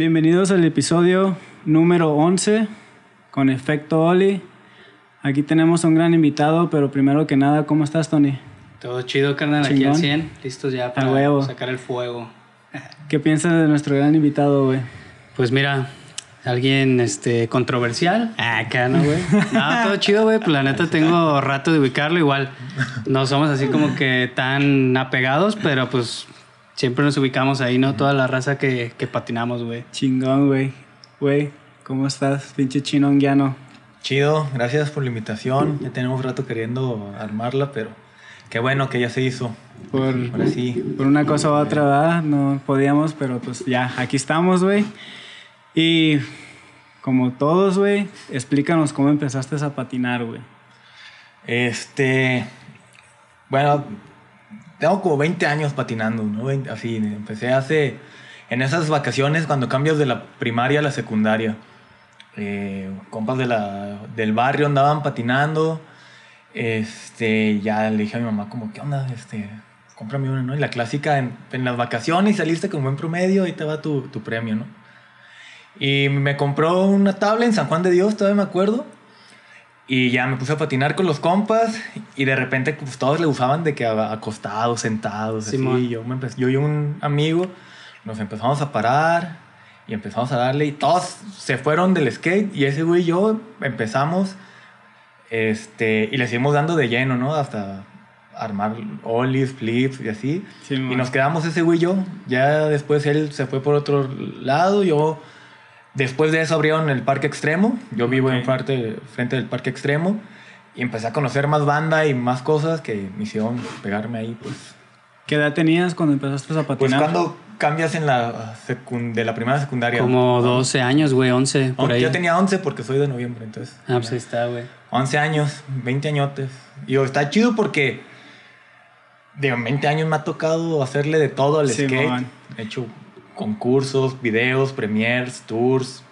Bienvenidos al episodio número 11 con Efecto Oli. Aquí tenemos a un gran invitado, pero primero que nada, ¿cómo estás, Tony? Todo chido, carnal, aquí Chingón. al 100, listos ya para huevo. sacar el fuego. ¿Qué piensas de nuestro gran invitado, güey? Pues mira, alguien este, controversial. Ah, Acá, ¿no, güey? No, todo chido, güey. Pues la neta tengo rato de ubicarlo. Igual no somos así como que tan apegados, pero pues siempre nos ubicamos ahí, ¿no? Toda la raza que, que patinamos, güey. Chingón, güey. Güey, ¿cómo estás, pinche chinonguiano? Chido, gracias por la invitación. Ya tenemos rato queriendo armarla, pero qué bueno que ya se hizo. Por, Ahora sí. por una cosa u otra, ¿verdad? No podíamos, pero pues ya, aquí estamos, güey. Y como todos, güey, explícanos cómo empezaste a patinar, güey. Este. Bueno, tengo como 20 años patinando, ¿no? Así, empecé hace. En esas vacaciones, cuando cambias de la primaria a la secundaria. Eh, compas de la, del barrio andaban patinando. Este, ya le dije a mi mamá, como, ¿qué onda? Este, cómprame una, ¿no? Y la clásica, en, en las vacaciones saliste con buen promedio, ahí te va tu, tu premio, ¿no? Y me compró una tabla en San Juan de Dios, todavía me acuerdo. Y ya me puse a patinar con los compas y de repente pues, todos le usaban de que acostados, sentados, Simón. así. Yo, me yo y un amigo nos empezamos a parar y empezamos a darle y todos se fueron del skate y ese güey y yo empezamos este, y le seguimos dando de lleno, ¿no? Hasta armar ollies, flips y así. Sí, y nos quedamos ese güey y yo. Ya después él se fue por otro lado, yo... Después de eso abrieron el Parque Extremo. Yo vivo Ok. en frente, frente del Parque Extremo. Y empecé a conocer más banda y más cosas que me hicieron pegarme ahí. Pues, ¿Qué edad tenías cuando empezaste a pues patinar? cuando cambias en la de la primera a secundaria. Como 12 años, güey, 11, por Oh, ahí. Yo tenía 11 porque soy de noviembre, entonces. Ah, pues ahí está, güey. 11 años, 20 añotes. Y digo, está chido porque de 20 años me ha tocado hacerle de todo al Sí, skate. man. He hecho concursos, videos, premiers, tours.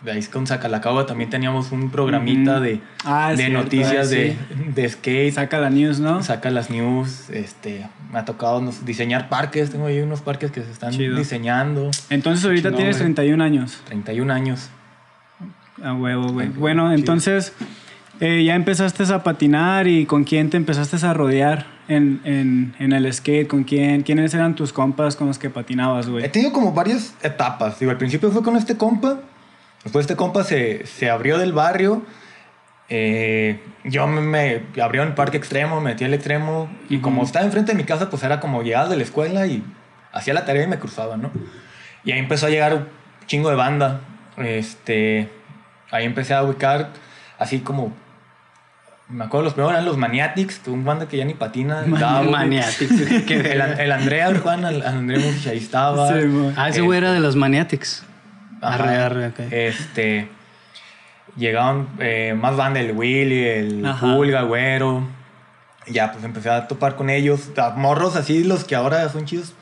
De ahí con Sacalacagua también teníamos un programita de, Ah, de cierto, noticias eh, de, de skate. Saca la news, ¿no? Saca las news. Este, me ha tocado diseñar parques. Tengo ahí unos parques que se están Chido. diseñando. Entonces ahorita tienes güey. 31 años. 31 años. A huevo, güey. Bueno, chido. Eh, ya empezaste a patinar y con quién te empezaste a rodear en, en, en el skate, con quién, quiénes eran tus compas con los que patinabas, He güey. tenido como varias etapas. Digo, al principio fue con este compa. Después este compa se, se abrió del barrio. Eh, yo me, me abrió en el parque extremo, me metí al extremo. Y Ujú. como estaba enfrente de mi casa, pues era como llegaba de la escuela y hacía la tarea y me cruzaba, ¿no? Y ahí empezó a llegar un chingo de banda. Este, ahí empecé a ubicar así como... Me acuerdo los primeros eran los Maniatics, que un banda que ya ni patina. güey. Maniatics. El, Andrea, el Juan, el Andrea Musich, ahí estaba. Sí. Ah, ese güey era de los Maniatics. Arre, arre, ok. Este. Llegaron eh, más banda, el Willy, el. Pulga, Güero. Ya, pues empecé a topar con ellos. Morros así, los que ahora son chidos.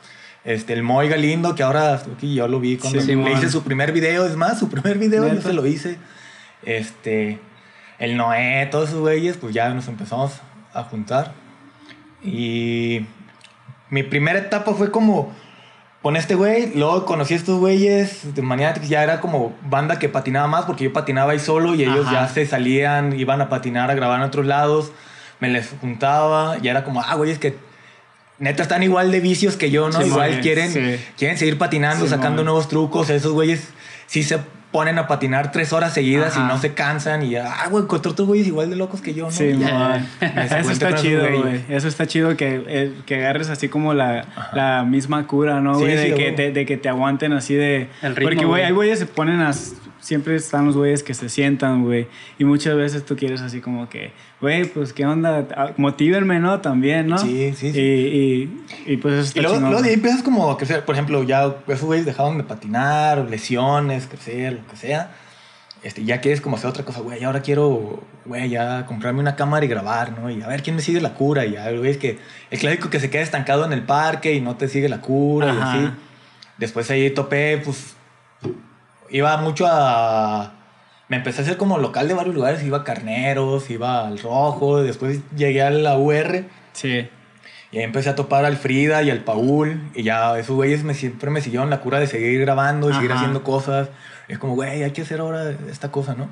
Este, el Moy Galindo, que ahora aquí yo lo vi cuando Sí, le Simón. hice su primer video. Es más, su primer video yo se lo hice. Este. El Noé, todos esos güeyes, pues ya nos empezamos a juntar. Y. Mi primera etapa fue como con este güey, luego conocí a estos güeyes de Maniatics, ya era como banda que patinaba más porque yo patinaba ahí solo y ellos Ajá. ya se salían, iban a patinar, a grabar en otros lados, me les juntaba y era como, ah, güeyes que neta están igual de vicios que yo, ¿no? Sí, igual quieren, sí. quieren seguir patinando, Sí, sacando nuevos trucos, esos güeyes sí se ponen a patinar tres horas seguidas Ajá. y no se cansan y ya, ah, güey, encontré otros güeyes igual de locos que yo, ¿no? Sí, ya, me Eso está chido, güey. Eso está chido que, eh, que agarres así como la, la misma cura, ¿no, Sí, güey? sí, de, que te, de que te aguanten así de... El ritmo, Porque, güey, hay güeyes se ponen a... Siempre están los güeyes que se sientan, güey. Y muchas veces tú quieres así como que, güey, pues, ¿qué onda? Ah, Motívenme, ¿no? También, ¿no? Sí, sí, sí. Y, y, y pues eso está Y luego, luego de ahí empiezas como a crecer. Por ejemplo, ya esos güeyes dejaron de patinar, lesiones, crecer, lo que sea. Este, ya quieres como hacer otra cosa, güey, ahora quiero, güey, ya comprarme una cámara y grabar, ¿no? Y a ver quién me sigue la cura. Y ya, güey, es que el clásico que se queda estancado en el parque y no te sigue la cura y Ajá. así. Después ahí topé, pues, iba mucho a... Me empecé a hacer como local de varios lugares, iba a Carneros, iba al Rojo, después llegué a la UR Sí. Y ahí empecé a topar al Frida y al Paul. Y ya esos güeyes me, siempre me siguieron la cura de seguir grabando y seguir haciendo cosas. Es como, güey, hay que hacer ahora esta cosa, ¿no?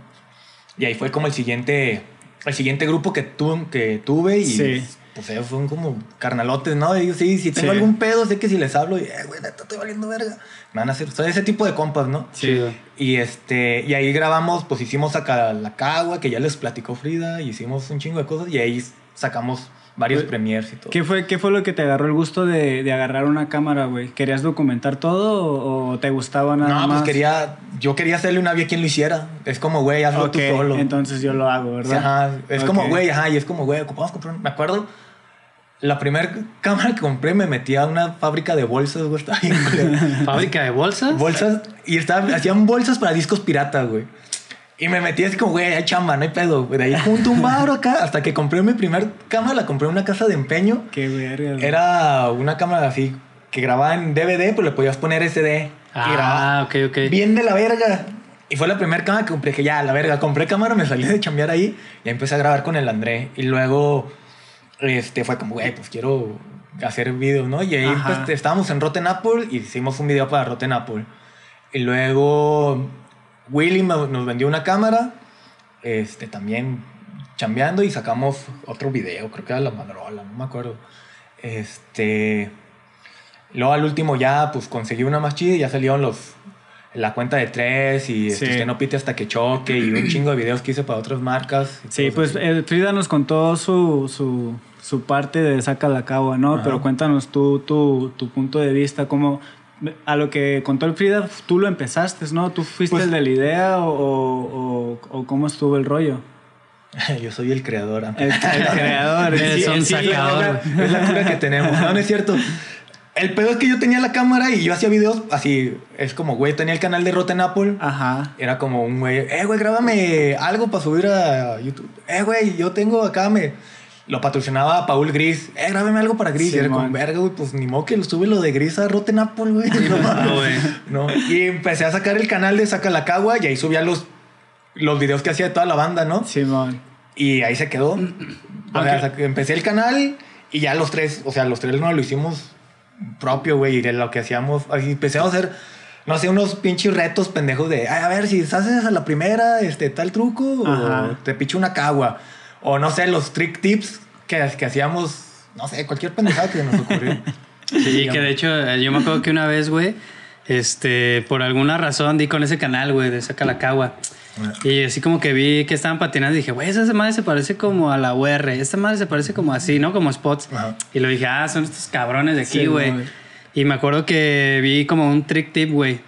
Y ahí fue como el siguiente, el siguiente grupo que, tu, que tuve. Y Sí. Pues ellos son como carnalotes, ¿no? Y sí, si tengo Sí. algún pedo, sé que si les hablo, y, eh, güey, neta, estoy valiendo verga. Me van a hacer, son ese tipo de compas, ¿no? Chido. Y este, y ahí grabamos, pues hicimos acá la cagua, que ya les platicó Frida, y hicimos un chingo de cosas, y ahí sacamos varios Pues, premiers y todo. ¿Qué fue, ¿Qué fue lo que te agarró el gusto de, de agarrar una cámara, güey? ¿Querías documentar todo o, o te gustaba nada no, más? pues quería, yo quería hacerle una vía a quien lo hiciera. Es como, güey, hazlo Ok, tú solo. entonces yo lo hago, Sí, ¿verdad? ajá, es como, Ok. güey, ajá, y es como, güey, ocupamos comprar. un- Me acuerdo, la primera cámara que compré me metí a una fábrica de bolsas, güey, estaba bien culero. ¿Fábrica de bolsas? bolsas, y estaba, hacían bolsas para discos piratas, güey. Y me metí así como, güey, hay chamba, no hay pedo. güey. De ahí junto un bar acá, hasta que compré mi primer cámara, la compré en una casa de empeño. Qué verga. Era una cámara así, que grababa en DVD, pero le podías poner SD. y grababa Ah, ok, ok. bien de la verga. Y fue la primera cámara que compré, que ya, la verga, compré cámara, me salí de chambear ahí y empecé a grabar con el André. Y luego, este, fue como, güey, pues quiero hacer videos, ¿no? Y ahí pues, estábamos en Rotten Apple y hicimos un video para Rotten Apple. Y luego Willy nos vendió una cámara, este, también chambeando y sacamos otro video, creo que era La Madrola, no me acuerdo. Este... Luego al último ya pues conseguí una más chida y ya salieron los la cuenta de tres y este, Sí. usted no pite hasta que choque y un chingo de videos que hice para otras marcas. Sí, pues eso. eh, Frida nos contó su, su, su parte de Saca la Cagua, ¿no? Ajá. Pero cuéntanos tú tu, tu punto de vista, cómo... A lo que contó el Frida, tú lo empezaste, ¿no? ¿Tú fuiste Pues- el de la idea o, o, cómo estuvo el rollo? Yo soy el creador. El, el creador. el Eres sí- un el sí- sacador. Es la, es la cura que tenemos. No, no es cierto. El pedo es que yo tenía la cámara y yo hacía videos así. Es como, güey, tenía el canal de Rotten Apple. Ajá. Era como un güey, eh, güey, grábame algo para subir a YouTube. Eh, güey, yo tengo acá, me... Lo patrocinaba Paul Gris. Eh, grábame algo para Gris. Sí, y era como, man. verga, güey, pues ni modo que lo sube lo de Gris a Rotten Apple, güey. no, güey. No. Y empecé a sacar el canal de Saca la Cagua y ahí subía los, los videos que hacía de toda la banda, ¿no? Simón. Y ahí se quedó. O sea, empecé el canal y ya los tres, o sea, los tres no lo hicimos propio, güey, de lo que hacíamos. Así empezamos a hacer, no sé, unos pinches retos pendejos de, "Ay, a ver, si haces a la primera, este, tal truco, Ajá. o te picho una cagua. O no sé, los trick tips que, que hacíamos, no sé, cualquier pendejada que nos ocurrió. Sí, que de hecho, eh, yo me acuerdo que una vez, güey, este, por alguna razón di con ese canal, güey, de Saca la Cagua. Y así como que vi que estaban patinando y dije, güey, esa madre se parece como a la UR, esta madre se parece como así, ¿no? Como spots. Ajá. Y lo dije, ah, son estos cabrones de aquí, güey. y me acuerdo que vi como un trick tip, güey.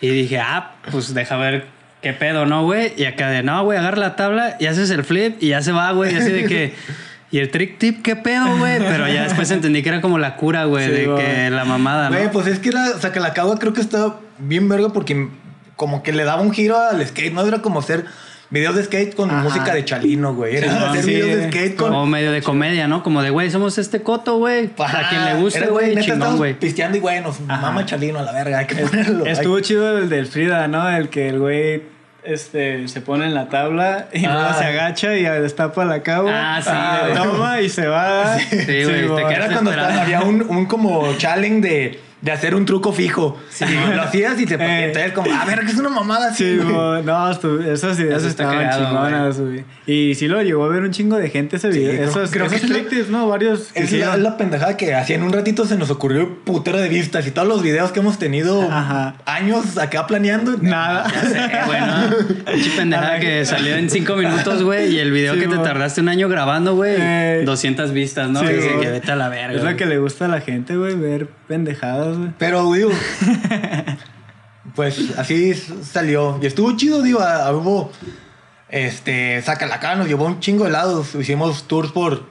Y dije, ah, pues deja ver qué pedo, ¿no, güey? Y acá de, no, güey, agarra la tabla y haces el flip y ya se va, güey. Y así de que... Y el trick tip, qué pedo, güey. Pero ya después entendí que era como la cura, güey, Sí, de güey. que la mamada, ¿no? Güey, pues es que era, o sea, que la cagua creo que está bien verga porque como que le daba un giro al skate, ¿no? Era como hacer videos de skate con Ajá. música de Chalino, güey. Era Sí, hacer sí. videos de skate con... Como medio de comedia, ¿no? Como de, güey, somos este coto, güey. Para quien le guste, Era, güey, chingón, güey. Pisteando y, güey, nos Ajá. mama Chalino a la verga, hay que ponerlo. Estuvo chido el del Frida, ¿no? El que el güey este, se pone en la tabla y luego Ah. se agacha y destapa la cagua. Ah, sí, güey. Toma y se va. Sí, güey, te güey. quedas Era cuando estaba- había un, un como challenge de, de hacer un truco fijo. Y lo hacías y te Eh. entonces como, a ver, que es una mamada así. Sí, no, esas ideas Eso está estaban cagado, chingonas, güey. Y sí lo llegó a ver un chingo de gente ese video. creo- esos creo que es la- ¿no? Varios que Es la, pendejada que hacía en un ratito se nos ocurrió putero de vistas y todos los videos que hemos tenido Ajá. años acá planeando. Nada. Ya sé, güey, ¿no? Pinche pendejada que salió en cinco minutos, güey. Y el video Sí, que te tardaste un año grabando, güey. Eh. 200 vistas, ¿no? Sí, que vete a la verga. Es lo que le gusta a la gente, güey, ver pendejadas, güey. Pero, digo, pues así salió. Y estuvo chido, digo, a- a- hubo, este, saca la cara, nos llevó un chingo de lados. Hicimos tours por,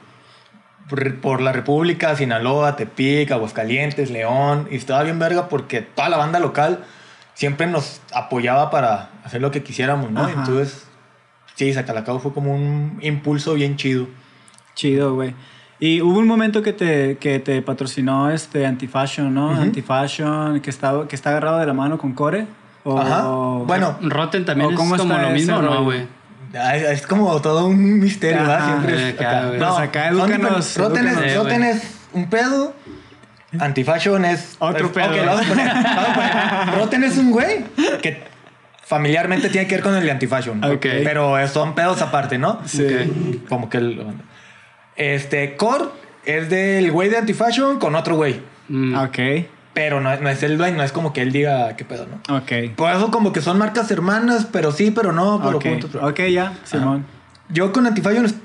por, por la República, Sinaloa, Tepic, Aguascalientes, León. Y estaba bien verga porque toda la banda local siempre nos apoyaba para hacer lo que quisiéramos, ¿no? Ajá. Entonces, sí, Sacalacao fue como un impulso bien chido. Chido, güey. Y hubo un momento que te, que te patrocinó este Antifashion, ¿no? Ujú. Antifashion, que está, que está agarrado de la mano con Core. O- Ajá. o- Bueno, Rotten también ¿O es como lo mismo, ¿no, güey? Es como todo un misterio, ¿verdad? Siempre es acá, acá. Pues acá edúcanos, diferentes. Rotten es-. Rotten es un pedo, antifashion es... Otro es- pedo. ok, lo vamos a poner, lo vamos a poner. Rotten es un güey que familiarmente tiene que ver con el de antifashion. Ok. Pero son pedos aparte, ¿no? Sí. Como que... el- este, Core es del güey de antifashion con otro güey. Mm. Ok, Pero no, no es el dueño, no es como que él diga qué pedo, ¿no? ok. Por eso como que son marcas hermanas, pero sí, pero no, pero Ok, juntos. pero- ok, ya, Simón. Yo con Antifashion, es-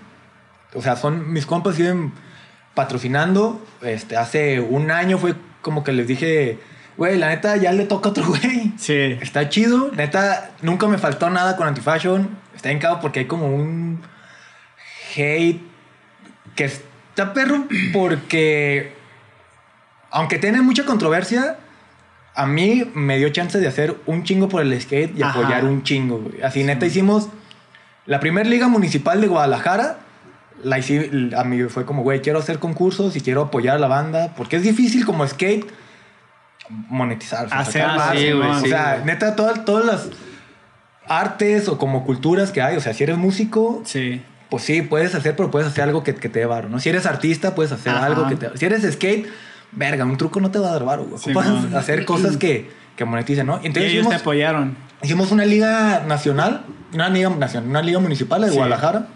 o sea, son mis compas siguen patrocinando. Este, hace un año fue como que les dije, güey, la neta ya le toca a otro güey. Sí. Está chido, neta, nunca me faltó nada con Antifashion. Está en cabo porque hay como un hate que está perro porque aunque tiene mucha controversia, a mí me dio chance de hacer un chingo por el skate y Ajá. apoyar un chingo. güey. Así neta hicimos la primera liga municipal de Guadalajara. La hice, a mí fue como, güey, quiero hacer concursos y quiero apoyar a la banda porque es difícil como skate monetizar. Hacer más, varo, sí, güey, ¿no? sí, o sea, neta, todas, todas las artes o como culturas que hay, o sea, si eres músico, Sí. Pues sí, puedes hacer, pero puedes hacer algo que, que te dé varo, ¿no? Si eres artista, puedes hacer Ajá. algo que te... Si eres skate, verga, un truco no te va a dar varo, güey. Sí, no. hacer cosas que, que moneticen, ¿no? Y Entonces ellos te hicimos, apoyaron. hicimos una liga nacional, una liga nacional, una liga municipal de Sí. Guadalajara,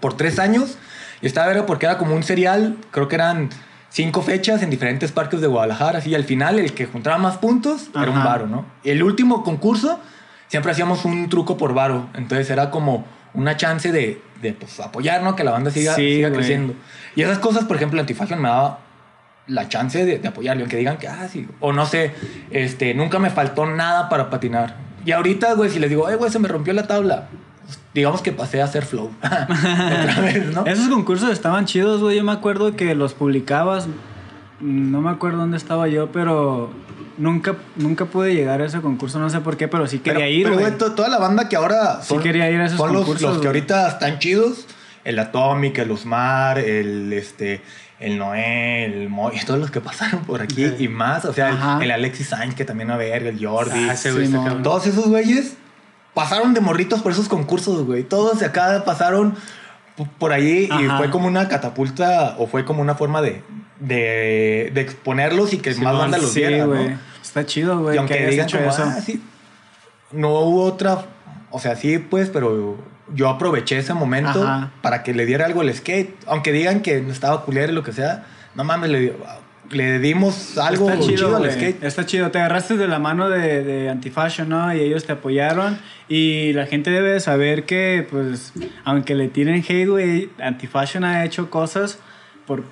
por tres años. Y estaba verga porque era como un serial, creo que eran cinco fechas en diferentes parques de Guadalajara, así, y al final el que juntaba más puntos era un Ajá. varo, ¿no? Y el último concurso siempre hacíamos un truco por varo, entonces era como una chance de, de pues, apoyar, ¿no? Que la banda siga, Sí, siga creciendo. Y esas cosas, por ejemplo, Antifashion me daba la chance de, de apoyarle, aunque digan que, ah, sí, o no sé, este, nunca me faltó nada para patinar. Y ahorita, güey, si les digo, eh, güey, se me rompió la tabla, pues, digamos que pasé a hacer flow. Otra vez, ¿no? Esos concursos estaban chidos, güey. Yo me acuerdo que los publicabas. No me acuerdo dónde estaba yo, pero nunca, nunca pude llegar a ese concurso. No sé por qué, pero sí quería pero, ir, pero, güey. güey, to- toda la banda que ahora Sí quería ir a esos son los, concursos, los que ahorita están chidos, el Atomic, el Osmar, el este el Noé, el Moy, todos los que pasaron por aquí y más, o sea, Ajá. el, el Alexis Sainz que también a ver, el Jordi, Ah, ese güey todos esos güeyes pasaron de morritos por esos concursos, güey. Todos de acá pasaron por ahí y fue como una catapulta o fue como una forma de, de, de exponerlos y que más banda los sí, viera. ¿no? Está chido, Y güey. aunque que hayas digan como, eso. ah, sí, no hubo otra, o sea, sí, pues, pero yo aproveché ese momento Ajá. para que le diera algo al skate. Aunque digan que estaba culero y lo que sea, no mames, le, le dimos algo Está chido, al güey. skate. Está chido. Te agarraste de la mano de, de Antifashion, ¿no? Y ellos te apoyaron. Y la gente debe de saber que, pues, aunque le tiren hate, güey, Antifashion ha hecho cosas por,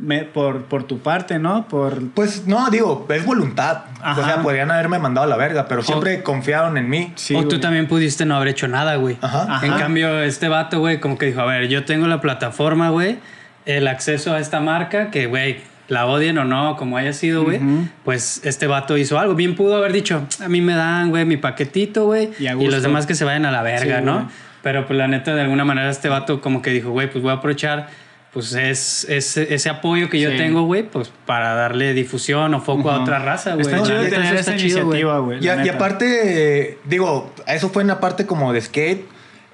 me- por, por tu parte, ¿no? Por... Pues no, digo, es voluntad. Ajá. O sea, podrían haberme mandado a la verga, pero siempre confiaron en mí. Sí, o tú güey. también pudiste no haber hecho nada, güey. Ajá. Ajá. En cambio, este vato, güey, como que dijo, a ver, yo tengo la plataforma, güey, el acceso a esta marca, que, güey, la odien o no, como haya sido, güey, Ujú. pues este vato hizo algo. Bien pudo haber dicho, a mí me dan, güey, mi paquetito, güey, Y y, los demás que se vayan a la verga, Sí, ¿no? güey. Pero pues la neta, de alguna manera, este vato como que dijo, güey, pues voy a aprovechar, pues es, es- ese apoyo que yo Sí. tengo, güey, pues para darle difusión o foco a otra raza, güey. Está chido tener esa iniciativa, güey. Y, aparte, eh, digo, eso fue en la parte como de skate.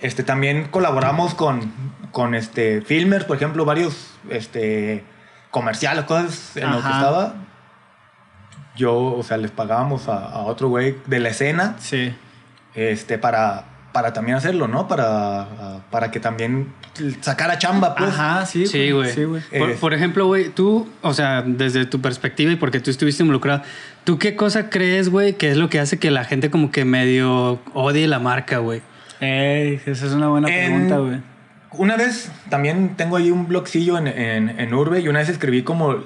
Este, también colaboramos con, con este, filmers, por ejemplo, varios este, comerciales, cosas en lo que Ajá. estaba. Yo, o sea, les pagábamos a, a otro güey de la escena Sí. este, para, para también hacerlo, ¿no? Para, para que también sacara chamba, pues. Ajá, sí. Sí, güey. Sí, güey. Por, Eh, por ejemplo, güey, tú, o sea, desde tu perspectiva y porque tú estuviste involucrado, ¿tú qué cosa crees, güey, que es lo que hace que la gente como que medio odie la marca, güey? Ey, esa es una buena En- pregunta, güey. Una vez también tengo ahí un blogcillo en, en, en Urbe y una vez escribí como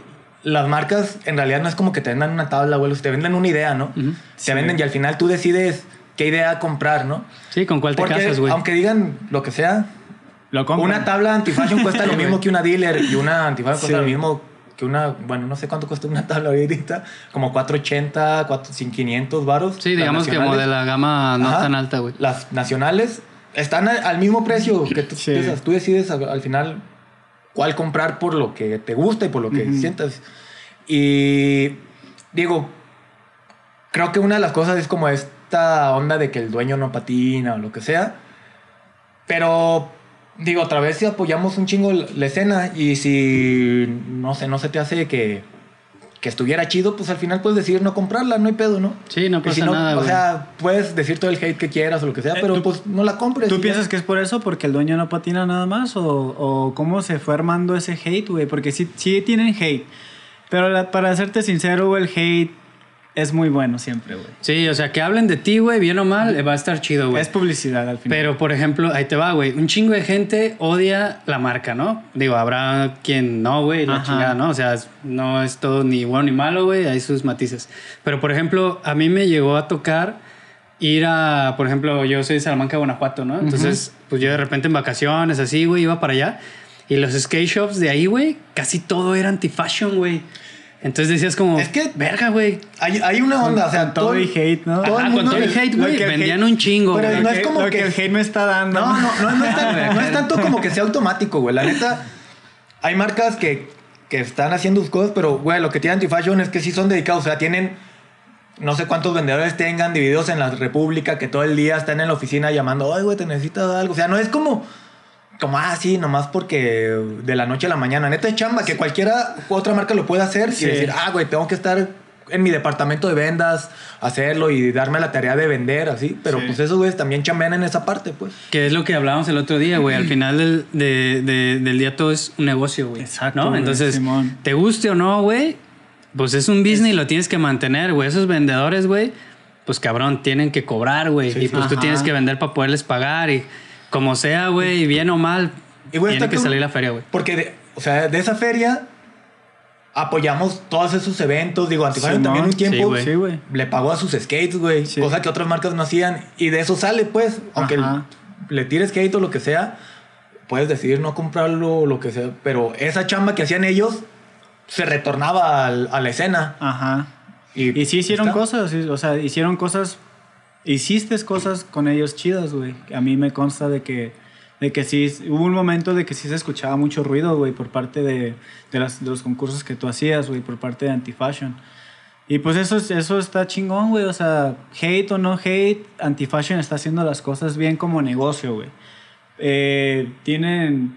las marcas en realidad no es como que te vendan una tabla, güey, te venden una idea, ¿no? Ujú. Te Sí. venden y al final tú decides qué idea comprar, ¿no? Sí, ¿con cuál te Porque casas, güey? aunque digan lo que sea, Lo compran. una tabla antifashion cuesta lo mismo que una dealer y una antifashion cuesta Sí. lo mismo que una, bueno, no sé cuánto cuesta una tabla ahorita, como 480, 4, 500 varos. Sí, digamos que como de la gama no Ajá. tan alta, güey. Las nacionales están al, mismo precio que tú, Sí. piensas. Tú decides al, al final cuál comprar por lo que te gusta y por lo que Ujú. sientas. Y digo, creo que una de las cosas es como esta onda de que el dueño no patina o lo que sea. Pero digo, otra vez si apoyamos un chingo la escena y si, no sé, no se te hace que, que estuviera chido, pues al final puedes decidir no comprarla, no hay pedo, ¿no? Sí, no pasa si no, nada, O güey. sea, puedes decir todo el hate que quieras o lo que sea, Eh, pero tú- pues no la compres. ¿Tú ya. piensas que es por eso? ¿Porque el dueño no patina nada más? ¿O, o cómo se fue armando ese hate, güey? Porque sí, sí tienen hate. Pero la- para serte sincero, el hate es muy bueno siempre, güey. Sí, o sea, que hablen de ti, güey, bien o mal, va a estar chido, güey. Es publicidad al final. Pero, por ejemplo, ahí te va, güey. Un chingo de gente odia la marca, ¿no? Digo, habrá quien no, güey, la Ajá. chingada, ¿no? O sea, no es todo ni bueno ni malo, güey, hay sus matices. Pero, por ejemplo, a mí me llegó a tocar ir a, por ejemplo, yo soy de Salamanca, Guanajuato, ¿no? Entonces, pues yo de repente en vacaciones, así, güey, iba para allá. Y los skate shops de ahí, güey, casi todo era anti-fashion, güey. Entonces decías como, Es que- verga, güey. Hay, hay una onda, o sea, Con todo y hate, ¿no? todo el con mundo todo el le- hate, güey, vendían hate- un chingo, Pero güey. no es como lo que, que- el hate me está dando. No, no, no, no es tan- no es tanto como que sea automático, güey. La neta, hay marcas que, que están haciendo sus cosas, pero, güey, lo que tiene Antifashion es que sí son dedicados. O sea, tienen no sé cuántos vendedores tengan divididos en la República que todo el día están en la oficina llamando, ay, güey, te necesitas algo. O sea, no es como, como, ah, sí, nomás porque de la noche a la mañana. Neta es chamba, que cualquiera otra marca lo puede hacer Sí. y decir, ah, güey, tengo que estar en mi departamento de vendas, hacerlo y darme la tarea de vender, así. Pero Sí. pues esos güeyes también chambean en esa parte, pues. Que es lo que hablábamos el otro día, güey. Al final del, de- de- del día todo es un negocio, güey. Exacto, ¿no? Entonces, Simón. te guste o no, güey, pues es un business y lo tienes que mantener, güey. Esos vendedores, güey, pues cabrón, tienen que cobrar, güey. Sí, y sí. pues tú tienes que vender para poderles pagar y como sea, güey, bien o mal, Y, tiene que salir la feria, güey. Porque, de, o sea, de esa feria apoyamos todos esos eventos. Digo, Antifashion Simón. también un Sí, tiempo güey. Sí, güey. le pagó a sus skates, güey. Sí. Cosa que otras marcas no hacían. Y de eso sale, pues. Aunque Ajá. le tires skate o lo que sea, puedes decidir no comprarlo o lo que sea. Pero esa chamba que hacían ellos se retornaba al- a la escena. Ajá. Y, Y sí hicieron está. cosas, o sea, hicieron cosas, hiciste cosas con ellos chidas, güey. A mí me consta de que, de que sí, hubo un momento de que sí se escuchaba mucho ruido, güey, por parte de, de, las- de los concursos que tú hacías, güey, por parte de Antifashion. Y pues eso, es- eso está chingón, güey, o sea, hate o no hate, Antifashion está haciendo las cosas bien como negocio, güey. Eh, tienen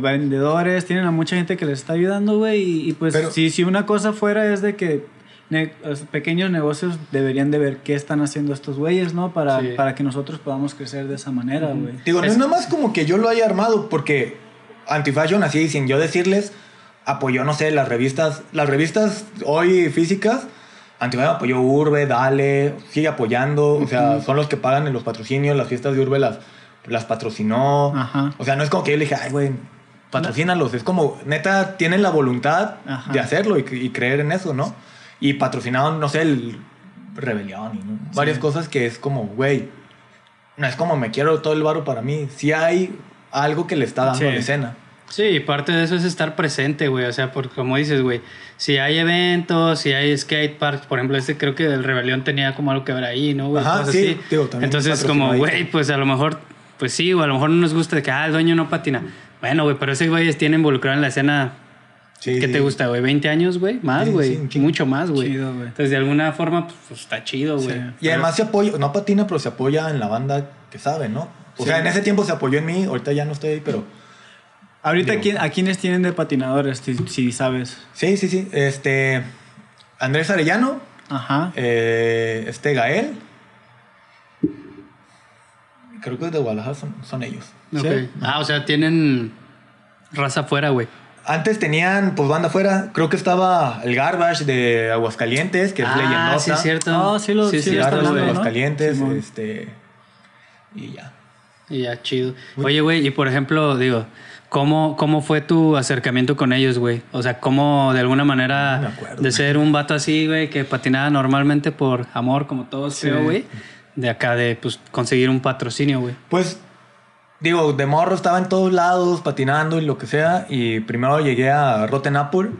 vendedores, tienen a mucha gente que les está ayudando, güey, y, y pues Pero- si, si una cosa fuera es de que ne- los pequeños negocios deberían de ver qué están haciendo estos güeyes, ¿no? Para, Sí. para que nosotros podamos crecer de esa manera, güey. Digo, no Es- es nada más como que yo lo haya armado, porque Antifashion, así sin yo decirles, apoyó, no sé, las revistas, las revistas hoy físicas, Antifashion apoyó Urbe, Dale, sigue apoyando, o sea, son los que pagan en los patrocinios, las fiestas de Urbe las, las patrocinó. Ajá. O sea, no es como que yo le dije, ay, güey, patrocínalos, es como, neta, tienen la voluntad Ajá. de hacerlo y, y creer en eso, ¿no? Y patrocinaron, no sé, el Rebelión y ¿no? varias cosas que es como, güey, no es como me quiero todo el barro para mí. Sí hay algo que le está dando Sí. la escena. Sí, parte de eso es estar presente, güey. O sea, porque como dices, güey, si hay eventos, si hay skate parks, por ejemplo, este creo que el Rebelión tenía como algo que ver ahí, ¿no, güey? Ajá, Cosas sí, digo, también Entonces, como, güey, pues a lo mejor, pues sí, o a lo mejor no nos gusta de que, ah, el dueño no patina. Bueno, güey, pero ese güey tiene involucrado en la escena, Sí, ¿qué sí. te gusta, güey? ¿20 años, güey? Más, güey. sí. Mucho más, güey. Chido, güey. Entonces, de alguna forma, pues, pues, está chido, güey. Sí. Y además se apoya, no patina, pero se apoya en la banda que sabe, ¿no? O Sí. sea, en ese tiempo se apoyó en mí, ahorita ya no estoy ahí, pero Ahorita, Digo. ¿quién- ¿a quiénes tienen de patinadores, si, si sabes? sí, sí, sí. Este, Andrés Arellano, Ajá. eh, este Gael, creo que de Guadalajara son, son ellos. Ok. Sí. Ah, o sea, tienen raza afuera, güey. Antes tenían, pues, banda afuera. Creo que estaba el Garbage de Aguascalientes, que es ah, leyendota. sí, es cierto. Ah, sí lo- sí Sí, Garbage de hablando, ¿no? Aguascalientes, Simón. este... Y ya. Y ya, chido. Oye, güey, y por ejemplo, digo, ¿cómo, ¿cómo fue tu acercamiento con ellos, güey? O sea, ¿cómo de alguna No manera acuerdo, de ser un vato así, güey, que patinaba normalmente por amor, como todos Sí. güey? De acá de, pues, conseguir un patrocinio, güey. Pues, digo, de morro estaba en todos lados, patinando y lo que sea. Y primero llegué a Rotten Apple.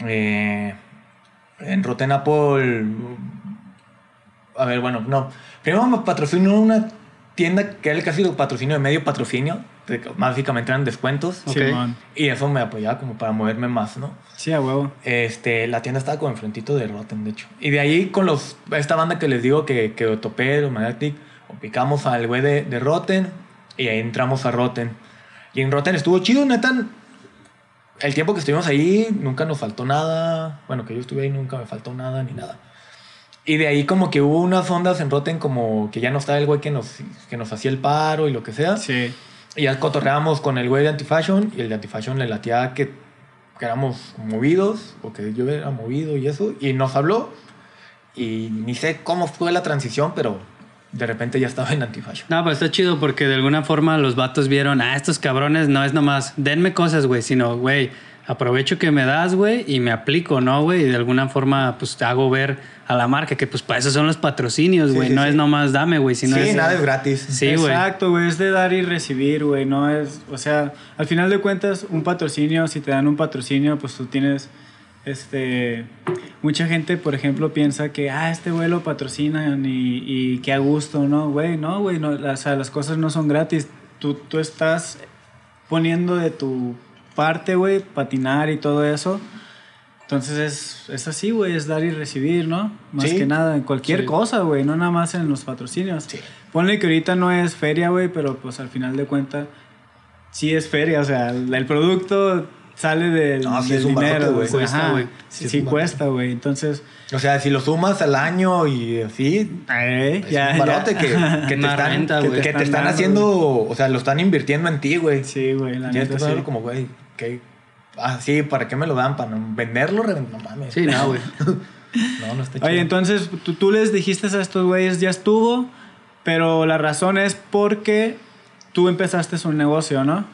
Eh, en Rotten Apple... A ver, bueno, no. Primero me patrocinó una tienda que era casi el patrocinio de medio patrocinio. Básicamente eran descuentos. Ok. Simón. Y eso me apoyaba como para moverme más, ¿no? Sí, a huevo. Este, la tienda estaba como enfrentito de Rotten, de hecho. Y de ahí con los, esta banda que les digo que, que topé, los Magnetic, o picamos al güey de, de Rotten. Y ahí entramos a Rotten. Y en Rotten estuvo chido, neta. El tiempo que estuvimos ahí nunca nos faltó nada. Bueno, que yo estuve ahí nunca me faltó nada ni nada. Y de ahí como que hubo unas ondas en Rotten como que ya no estaba el güey que nos, que nos hacía el paro y lo que sea. Sí. Y ya cotorreábamos con el güey de Antifashion y el de Antifashion le latía que, que éramos movidos, o que yo era movido y eso. Y nos habló y ni sé cómo fue la transición, pero de repente ya estaba en Antifashion. No, pues está chido porque de alguna forma los vatos vieron, ah, estos cabrones no es nomás, denme cosas, güey, sino, güey, aprovecho que me das, güey, y me aplico, ¿no, güey? Y de alguna forma, pues te hago ver a la marca que, pues, para eso son los patrocinios, Sí, güey. sí, no sí. es nomás dame, güey, sino sí, es. nada es gratis. Sí, güey. Exacto, güey, es de dar y recibir, güey, no es, o sea, al final de cuentas, un patrocinio, si te dan un patrocinio, pues tú tienes, este, mucha gente, por ejemplo, piensa que, ah, este güey lo patrocinan y, y que a gusto, ¿no? Güey, no, güey, no, o sea, las cosas no son gratis, tú, tú estás poniendo de tu parte, güey, patinar y todo eso. Entonces es, es así, güey, es dar y recibir, ¿no? Más Sí. que nada, en cualquier Sí. cosa, güey, no nada más en los patrocinios. Sí. Ponle que ahorita no es feria, güey, pero pues al final de cuentas sí es feria, o sea, el, el producto sale del, No, sí del es un dinero, güey. Cuesta. Sí, Sí cuesta, güey. Entonces, O sea, si lo sumas al año y así, eh, es ya, un barote ya. que, que te están, renta, que, te están dando, haciendo, o sea, lo están invirtiendo en ti, güey. Sí, güey, la Tienes que neta sí. como, güey, que... Ah, sí, ¿para qué me lo dan? ¿Para no venderlo? No mames. Sí, no, güey. No, no está chido. Oye, entonces tú, tú les dijiste a estos güeyes, ya estuvo, pero la razón es porque tú empezaste un negocio, ¿no?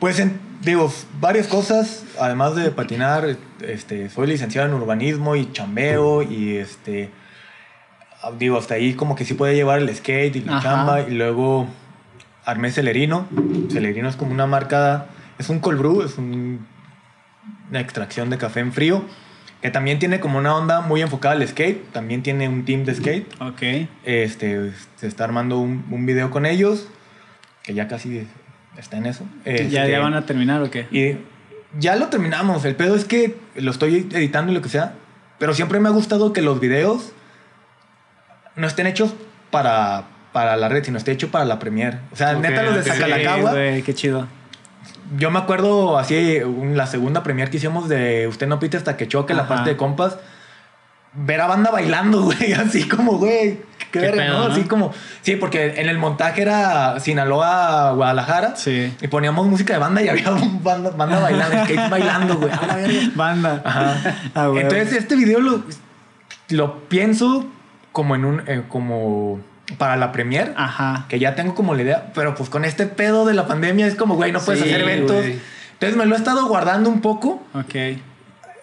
Pues en- digo, varias cosas, además de patinar, este, soy licenciado en urbanismo y chambeo y este, digo, hasta ahí como que sí podía llevar el skate y la Ajá. chamba y luego armé Celerino. Celerino es como una marca, es un cold brew, es un- una extracción de café en frío, que también tiene como una onda muy enfocada al skate, también tiene un team de skate. Ok. Este, se está armando un, un video con ellos, que ya casi está en eso. ¿Ya, Este, ¿Ya van a terminar o qué? y ya lo terminamos. El pedo es que lo estoy editando y lo que sea. Pero siempre me ha gustado que los videos no estén hechos para, para la red, sino estén hechos para la Premiere. O sea, Ok, neta, los de. Sacalacagua. Sí, qué chido. Yo me acuerdo así, la segunda Premiere que hicimos de Usted no pite hasta que choque, la Ajá. parte de compas. Ver a banda bailando, güey, así como, güey, qué, Qué verga, pedo, ¿no? Así como, sí, porque en el montaje era Sinaloa, Guadalajara. Sí. Y poníamos música de banda y había un banda, banda bailando, skate bailando, güey. A la verga. Banda. Ajá. Ah, güey. Entonces, este video lo, lo pienso como en un. eh, como para la premiere. Ajá. Que ya tengo como la idea. Pero pues con este pedo de la pandemia es como, güey, no puedes Sí, hacer eventos. güey. Entonces me lo he estado guardando un poco. Ok.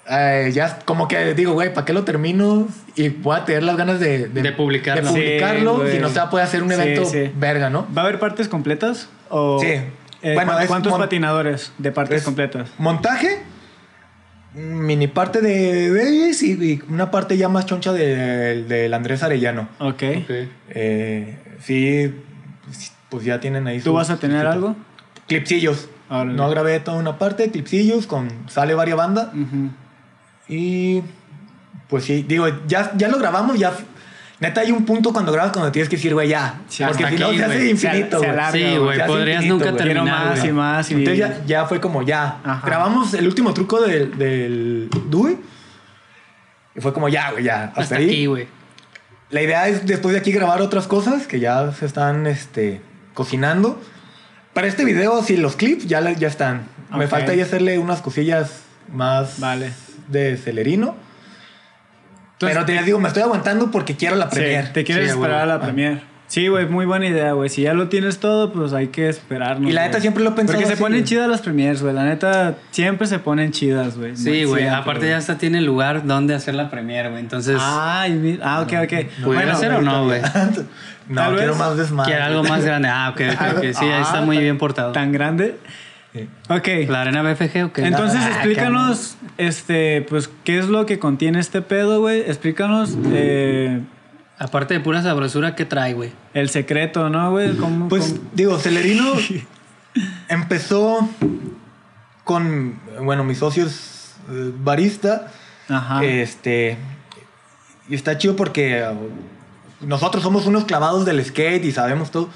Eh, ya como que digo, güey, ¿para qué lo termino? Y voy a tener las ganas de, De publicarlo. de publicarlo. Sí, si no se va a poder hacer un evento sí. verga, ¿no? ¿Va a haber partes completas? O, Sí. eh, Bueno, ¿cu- es ¿Cuántos patinadores de partes es- completas? Montaje, mini parte de Babies y, y una parte ya más choncha de- del Andrés Arellano. Ok. Ok. Eh, sí, pues- ya tienen ahí ¿Tú su- vas a tener su- algo? Clipsillos. Órale. No grabé toda una parte, clipsillos, con sale varias bandas. Ujú. Y pues sí, digo, ya, ya lo grabamos, ya. Neta, hay un punto cuando grabas cuando tienes que decir, güey, ya. Sí, porque si no, se hace infinito, güey. Sí, güey. podrías infinito, nunca. Quiero terminar, más y más. Y... Entonces ya, ya fue como ya. Ajá. Grabamos el último truco del, del Dewey. Y fue como ya, güey, ya. Hasta, Hasta ahí. aquí, güey. La idea es después de aquí grabar otras cosas que ya se están este, cocinando. Para este video, sí, los clips ya, ya están. Me falta ahí hacerle unas cosillas más Vale. De celerino. Entonces- Pero te digo, me estoy aguantando porque quiero la Sí, premiere. te quieres Sí, esperar a la premier. Sí, güey, muy buena idea, güey. Si ya lo tienes todo, pues hay que esperarnos. Y la güey. neta siempre lo he pensado Porque se así, ponen güey. chidas las premiers, güey. La neta siempre se ponen chidas, güey. Sí, güey. Siempre, Aparte ya hasta tiene lugar donde hacer la premier, güey. Entonces, Ay, ah, ok, ok. ¿pudiera ser o no, güey? No, quiero más desmadre. Quiere algo más grande. Ah, ok, ok, ok. Sí, ahí está Ah, muy bien portado. ¿Tan grande? Sí. Ok. ¿La arena BFG o qué? Entonces Ah, explícanos, este, pues, qué es lo que contiene este pedo, güey. Explícanos eh, Aparte de pura sabrosura, ¿qué trae, güey? el secreto, ¿no, güey? ¿Cómo- Pues cómo? digo, Celerino empezó con, bueno, mis socios eh, barista. Ajá. Este. Y está chido porque uh, nosotros somos unos clavados del skate y sabemos todo.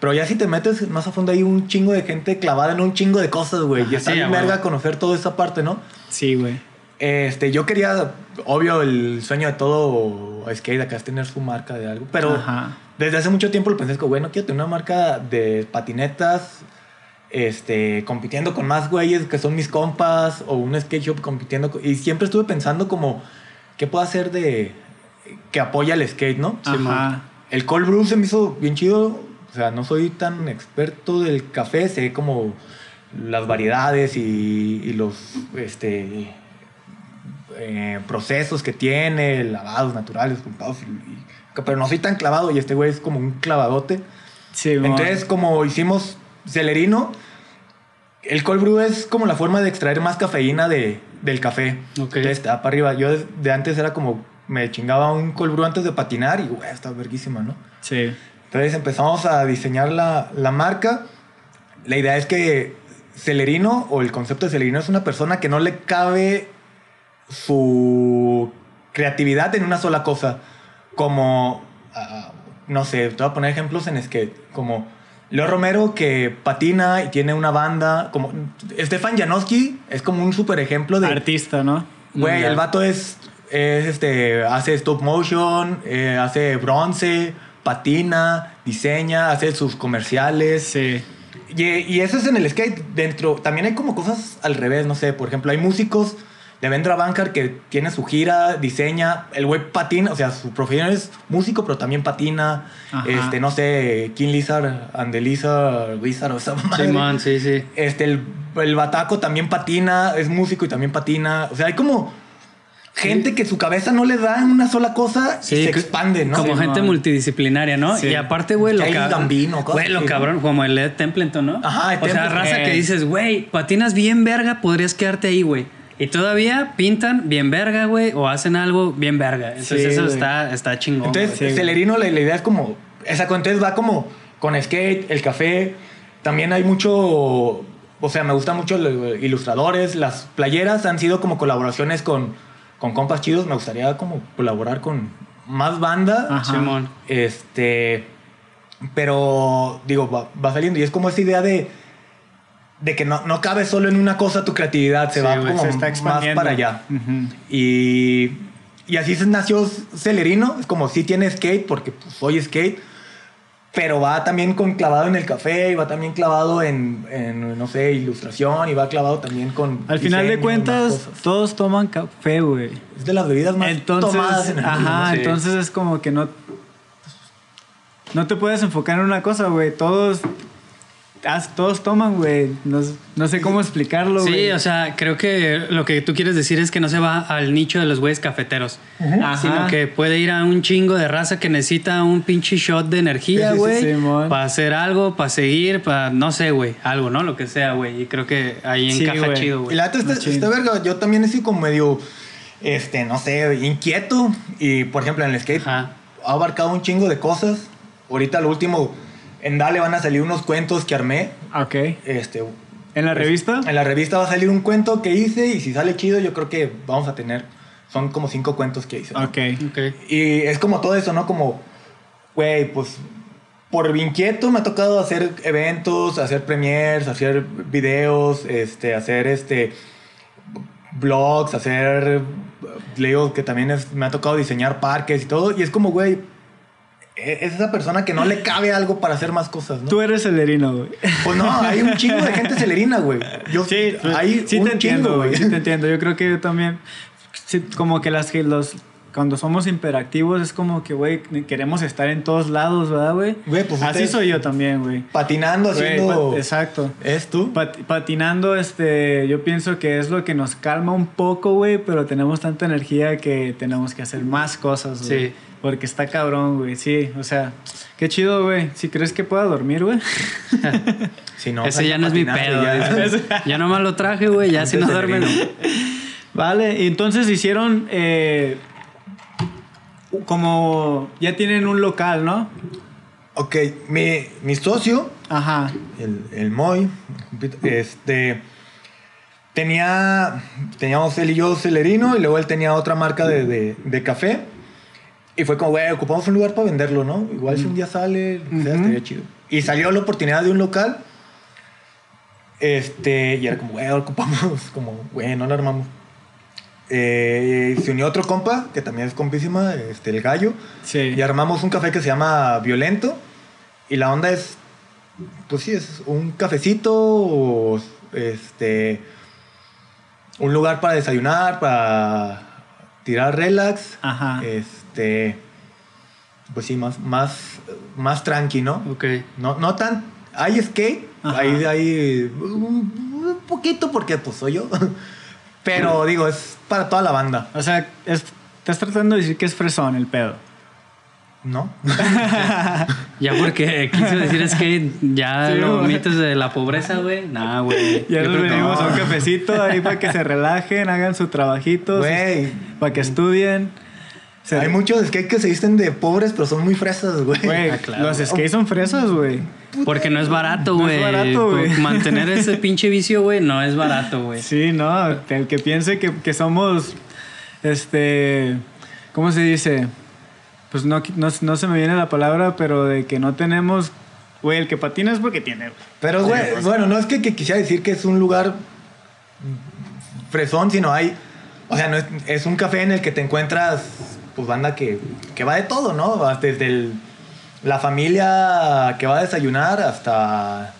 Pero ya si te metes más a fondo hay un chingo de gente clavada en un chingo de cosas, güey. Y está sí, bien verga conocer toda esa parte, ¿no? Sí, güey. Este, yo quería, obvio, el sueño de todo skate acá es tener su marca de algo. Pero Ajá. desde hace mucho tiempo lo pensé, que, güey, no quiero tener una marca de patinetas, este, compitiendo con más güeyes que son mis compas, o un skate shop compitiendo. con- y siempre estuve pensando como, ¿qué puedo hacer de que apoya el skate, no? Ajá. El cold brew se me hizo bien chido. O sea, no soy tan experto del café, sé como las variedades y, y los este, eh, procesos que tiene, lavados naturales, pulpados, pero no soy tan clavado y este güey es como un clavadote. Sí. Entonces, como hicimos celerino, el cold brew es como la forma de extraer más cafeína de, del café. Ok. Entonces, está para arriba. Yo de, de antes era como, me chingaba un cold brew antes de patinar y, güey, está verguísima, ¿no? Sí. Entonces empezamos a diseñar la, la marca. La idea es que Celerino o el concepto de Celerino es una persona que no le cabe su creatividad en una sola cosa. Como, ah, no sé, te voy a poner ejemplos en skate. Como Leo Romero que patina y tiene una banda. Como Stefan Janowski es como un super ejemplo de... Artista, ¿no? Güey, el vato es, es este, hace stop motion, eh, hace bronce, patina, diseña, hace sus comerciales. Sí. Y, y eso es en el skate. Dentro, también hay como cosas al revés, no sé. Por ejemplo, hay músicos de Vendra Bancar que tiene su gira, diseña, el güey patina, o sea, su profesión es músico, pero también patina. Ajá. Este, no sé, King Lizard, and the Lizard, Wizard o esa madre. Simón, sí, sí. Este, el, el bataco también patina, es músico y también patina. O sea, hay como gente que su cabeza no le da en una sola cosa Sí, y se expande, ¿no? Como Sí, gente multidisciplinaria, ¿no? Sí. Y aparte, güey, lo cabrón. Gambino, Güey, lo cabrón, como el Led Templeton, ¿no? Ajá, el O sea, raza que dices, güey, patinas bien verga, podrías quedarte ahí, güey. Y todavía pintan bien verga, güey, o hacen algo bien verga. Entonces eso güey. está, está chingón. Entonces, Celerino, la, la idea es como. Esa entonces va como con skate, el café. También hay mucho. O sea, me gustan mucho los ilustradores. Las playeras han sido como colaboraciones con, con compas chidos. Me gustaría como colaborar con más banda. Ajá. Simón. Este. Pero, digo, va, va saliendo. Y es como esa idea de. De que no, no cabe solo en una cosa tu creatividad, se Sí, va como Se está más para allá. Y, y así se nació Celerino. Es como si tiene skate, porque pues, soy skate. Pero va también con clavado en el café y va también clavado en, en, no sé, ilustración y va clavado también con. Al final de cuentas, todos toman café, güey. Es de las bebidas más Entonces, tomadas en el mundo, ajá, entonces es como que no. No te puedes enfocar en una cosa, güey. Todos. Todos toman, güey. No, no sé cómo explicarlo, güey. Sí, o sea, creo que lo que tú quieres decir es que no se va al nicho de los güeyes cafeteros, sino que puede ir a un chingo de raza que necesita un pinche shot de energía, Sí, sí, sí, güey, para hacer algo, para seguir, para no sé, güey, algo, ¿no? Lo que sea, güey. Y creo que ahí Sí, encaja güey. chido, Y güey. la neta, este, Machín. este verga, yo también sido como medio, este, no sé, inquieto. Y por ejemplo, en el skate Ajá. ha abarcado un chingo de cosas. Ahorita lo último, en Dale van a salir unos cuentos que armé. Ok. Este, ¿En la pues, revista? En la revista va a salir un cuento que hice y si sale chido, yo creo que vamos a tener. Son como cinco cuentos que hice. ¿no? Ok. Ok. Y es como todo eso, ¿no? Como, güey, pues por inquieto me ha tocado hacer eventos, hacer premiers, hacer videos, este, hacer este blogs, hacer le digo que también es- me ha tocado diseñar parques y todo y es como, güey, es esa persona que no le cabe algo para hacer más cosas, ¿no? Tú eres celerino, güey. Pues no, hay un chingo de gente celerina, güey. Yo Sí, pues, hay sí un te entiendo, güey. Sí te entiendo. Yo creo que yo también. sí, como que las que los. Cuando somos imperactivos es como que, güey, queremos estar en todos lados, ¿verdad, güey? Güey, pues Así soy yo también, güey. Patinando, haciendo... exacto. ¿Es tú? Pat- patinando, este, yo pienso que es lo que nos calma un poco, güey, pero tenemos tanta energía que tenemos que hacer más cosas, güey. Sí. Porque está cabrón, güey. Sí, o sea, qué chido, güey. Si crees que pueda dormir, güey. Si no, Ese ya no es mi pedo. ya. dice. Ya nomás lo traje, güey. Ya si no duermen. Vale, y entonces hicieron eh, como ya tienen un local, ¿no? Ok, mi, mi socio, Ajá. el, el Moy, este, tenía, teníamos él y yo Celerino y luego él tenía otra marca de, de, de café. Y fue como, güey, ocupamos un lugar para venderlo, ¿no? Igual si un día sale, lo que sea, estaría chido. Y salió la oportunidad de un local. Este, y era como, güey, ocupamos, como, güey, no la armamos. Eh, se unió otro compa, que también es compísima, este, el gallo. Sí. Y armamos un café que se llama Violento. Y la onda es, pues sí, es un cafecito, o, este, un lugar para desayunar, para tirar relax. Ajá. Este, pues sí, más, más, más tranqui, ¿no? Ok. No, no tan, hay skate, hay, hay un un poquito porque pues soy yo. Pero digo, es para toda la banda, O sea, es- estás tratando de decir que es fresón el pedo. ¿No? Ya porque quiso decir es que ya Sí, los güey. mitos de la pobreza, güey. Nah, güey. Ya nos venimos no. a un cafecito ahí para que se relajen, hagan su trabajito, Güey. para que estudien. Se- Hay muchos skate que se visten de pobres, pero son muy fresas, güey. Güey, Ah, claro. los skates son fresas, güey. Porque no es barato, No es güey. barato, güey. Mantener ese pinche vicio, güey, no es barato, güey. Sí, no, el que piense que, que somos, este, ¿cómo se dice? Pues no, no, no se me viene la palabra, pero de que no tenemos, güey, el que patina es porque tiene, güey. Pero, güey, bueno, no es que, que quisiera decir que es un lugar fresón, sino hay. O sea, no es, es un café en el que te encuentras, pues, banda que, que va de todo, ¿no? Desde el- la familia que va a desayunar hasta,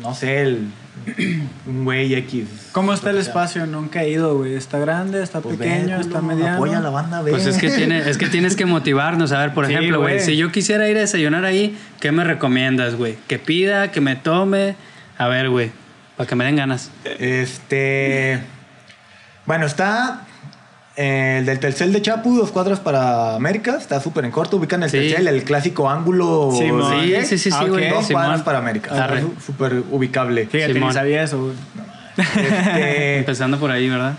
no sé, el, un güey X. ¿Cómo está el espacio? Nunca he ido, güey. ¿Está grande? ¿Está pues, pequeño? ve, ¿Está mediano? Apoya a la banda, ve. Pues es que, tiene, es que tienes que motivarnos. A ver, por Sí, ejemplo, güey, si yo quisiera ir a desayunar ahí, ¿qué me recomiendas, güey? Que pida, que me tome. A ver, güey, para que me den ganas. Este. Bueno, está el del Telcel de Chapu, dos cuadras para América. Está súper en corto. Ubican el Sí. Telcel, el clásico ángulo. Simón. Sí, sí, sí, sí, Ah, güey. ok. Dos Simón. cuadras para América. Súper ubicable. Fíjate, Simón. ni sabía eso, güey. Este, Empezando por ahí, ¿verdad?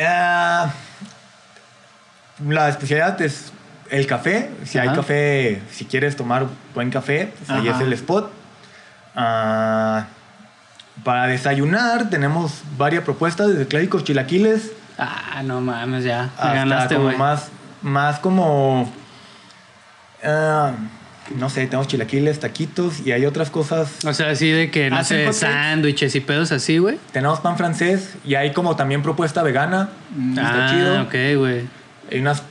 ah, la especialidad es el café. Si hay Ajá. café, si quieres tomar buen café, pues ahí es el spot. Ah, para desayunar tenemos varias propuestas, desde clásicos chilaquiles Ah, no mames, ya. Me hasta ganaste, como más, más como... ah, no sé, tenemos chilaquiles, taquitos y hay otras cosas. O sea, así de que, no ¿Hacen sé, sándwiches y pedos así, güey. Tenemos pan francés y hay como también propuesta vegana. Está ah, chido. ok, güey. Hay unas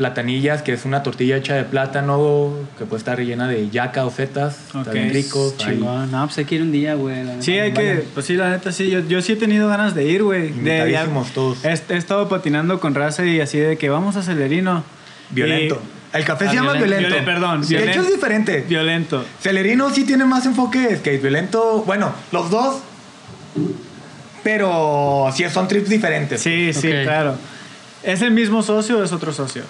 platanillas, que es una tortilla hecha de plátano que puede estar rellena de yaca o setas. Ok, Está bien rico. Ahí. Chingón. No, pues hay que ir un día, güey. Sí, hay que, pues sí, la neta, sí. Yo, yo sí he tenido ganas de ir, güey. De- ya- todos. He, he estado patinando con raza y así de que vamos a Celerino. Violento. El café Ah, se llama violento. violento. Viole- perdón, De violento. hecho es diferente. Violento. Celerino sí tiene más enfoque skate. Violento, bueno, los dos. Pero sí son trips diferentes. Sí, sí, claro. ¿Es el mismo socio o es otro socio?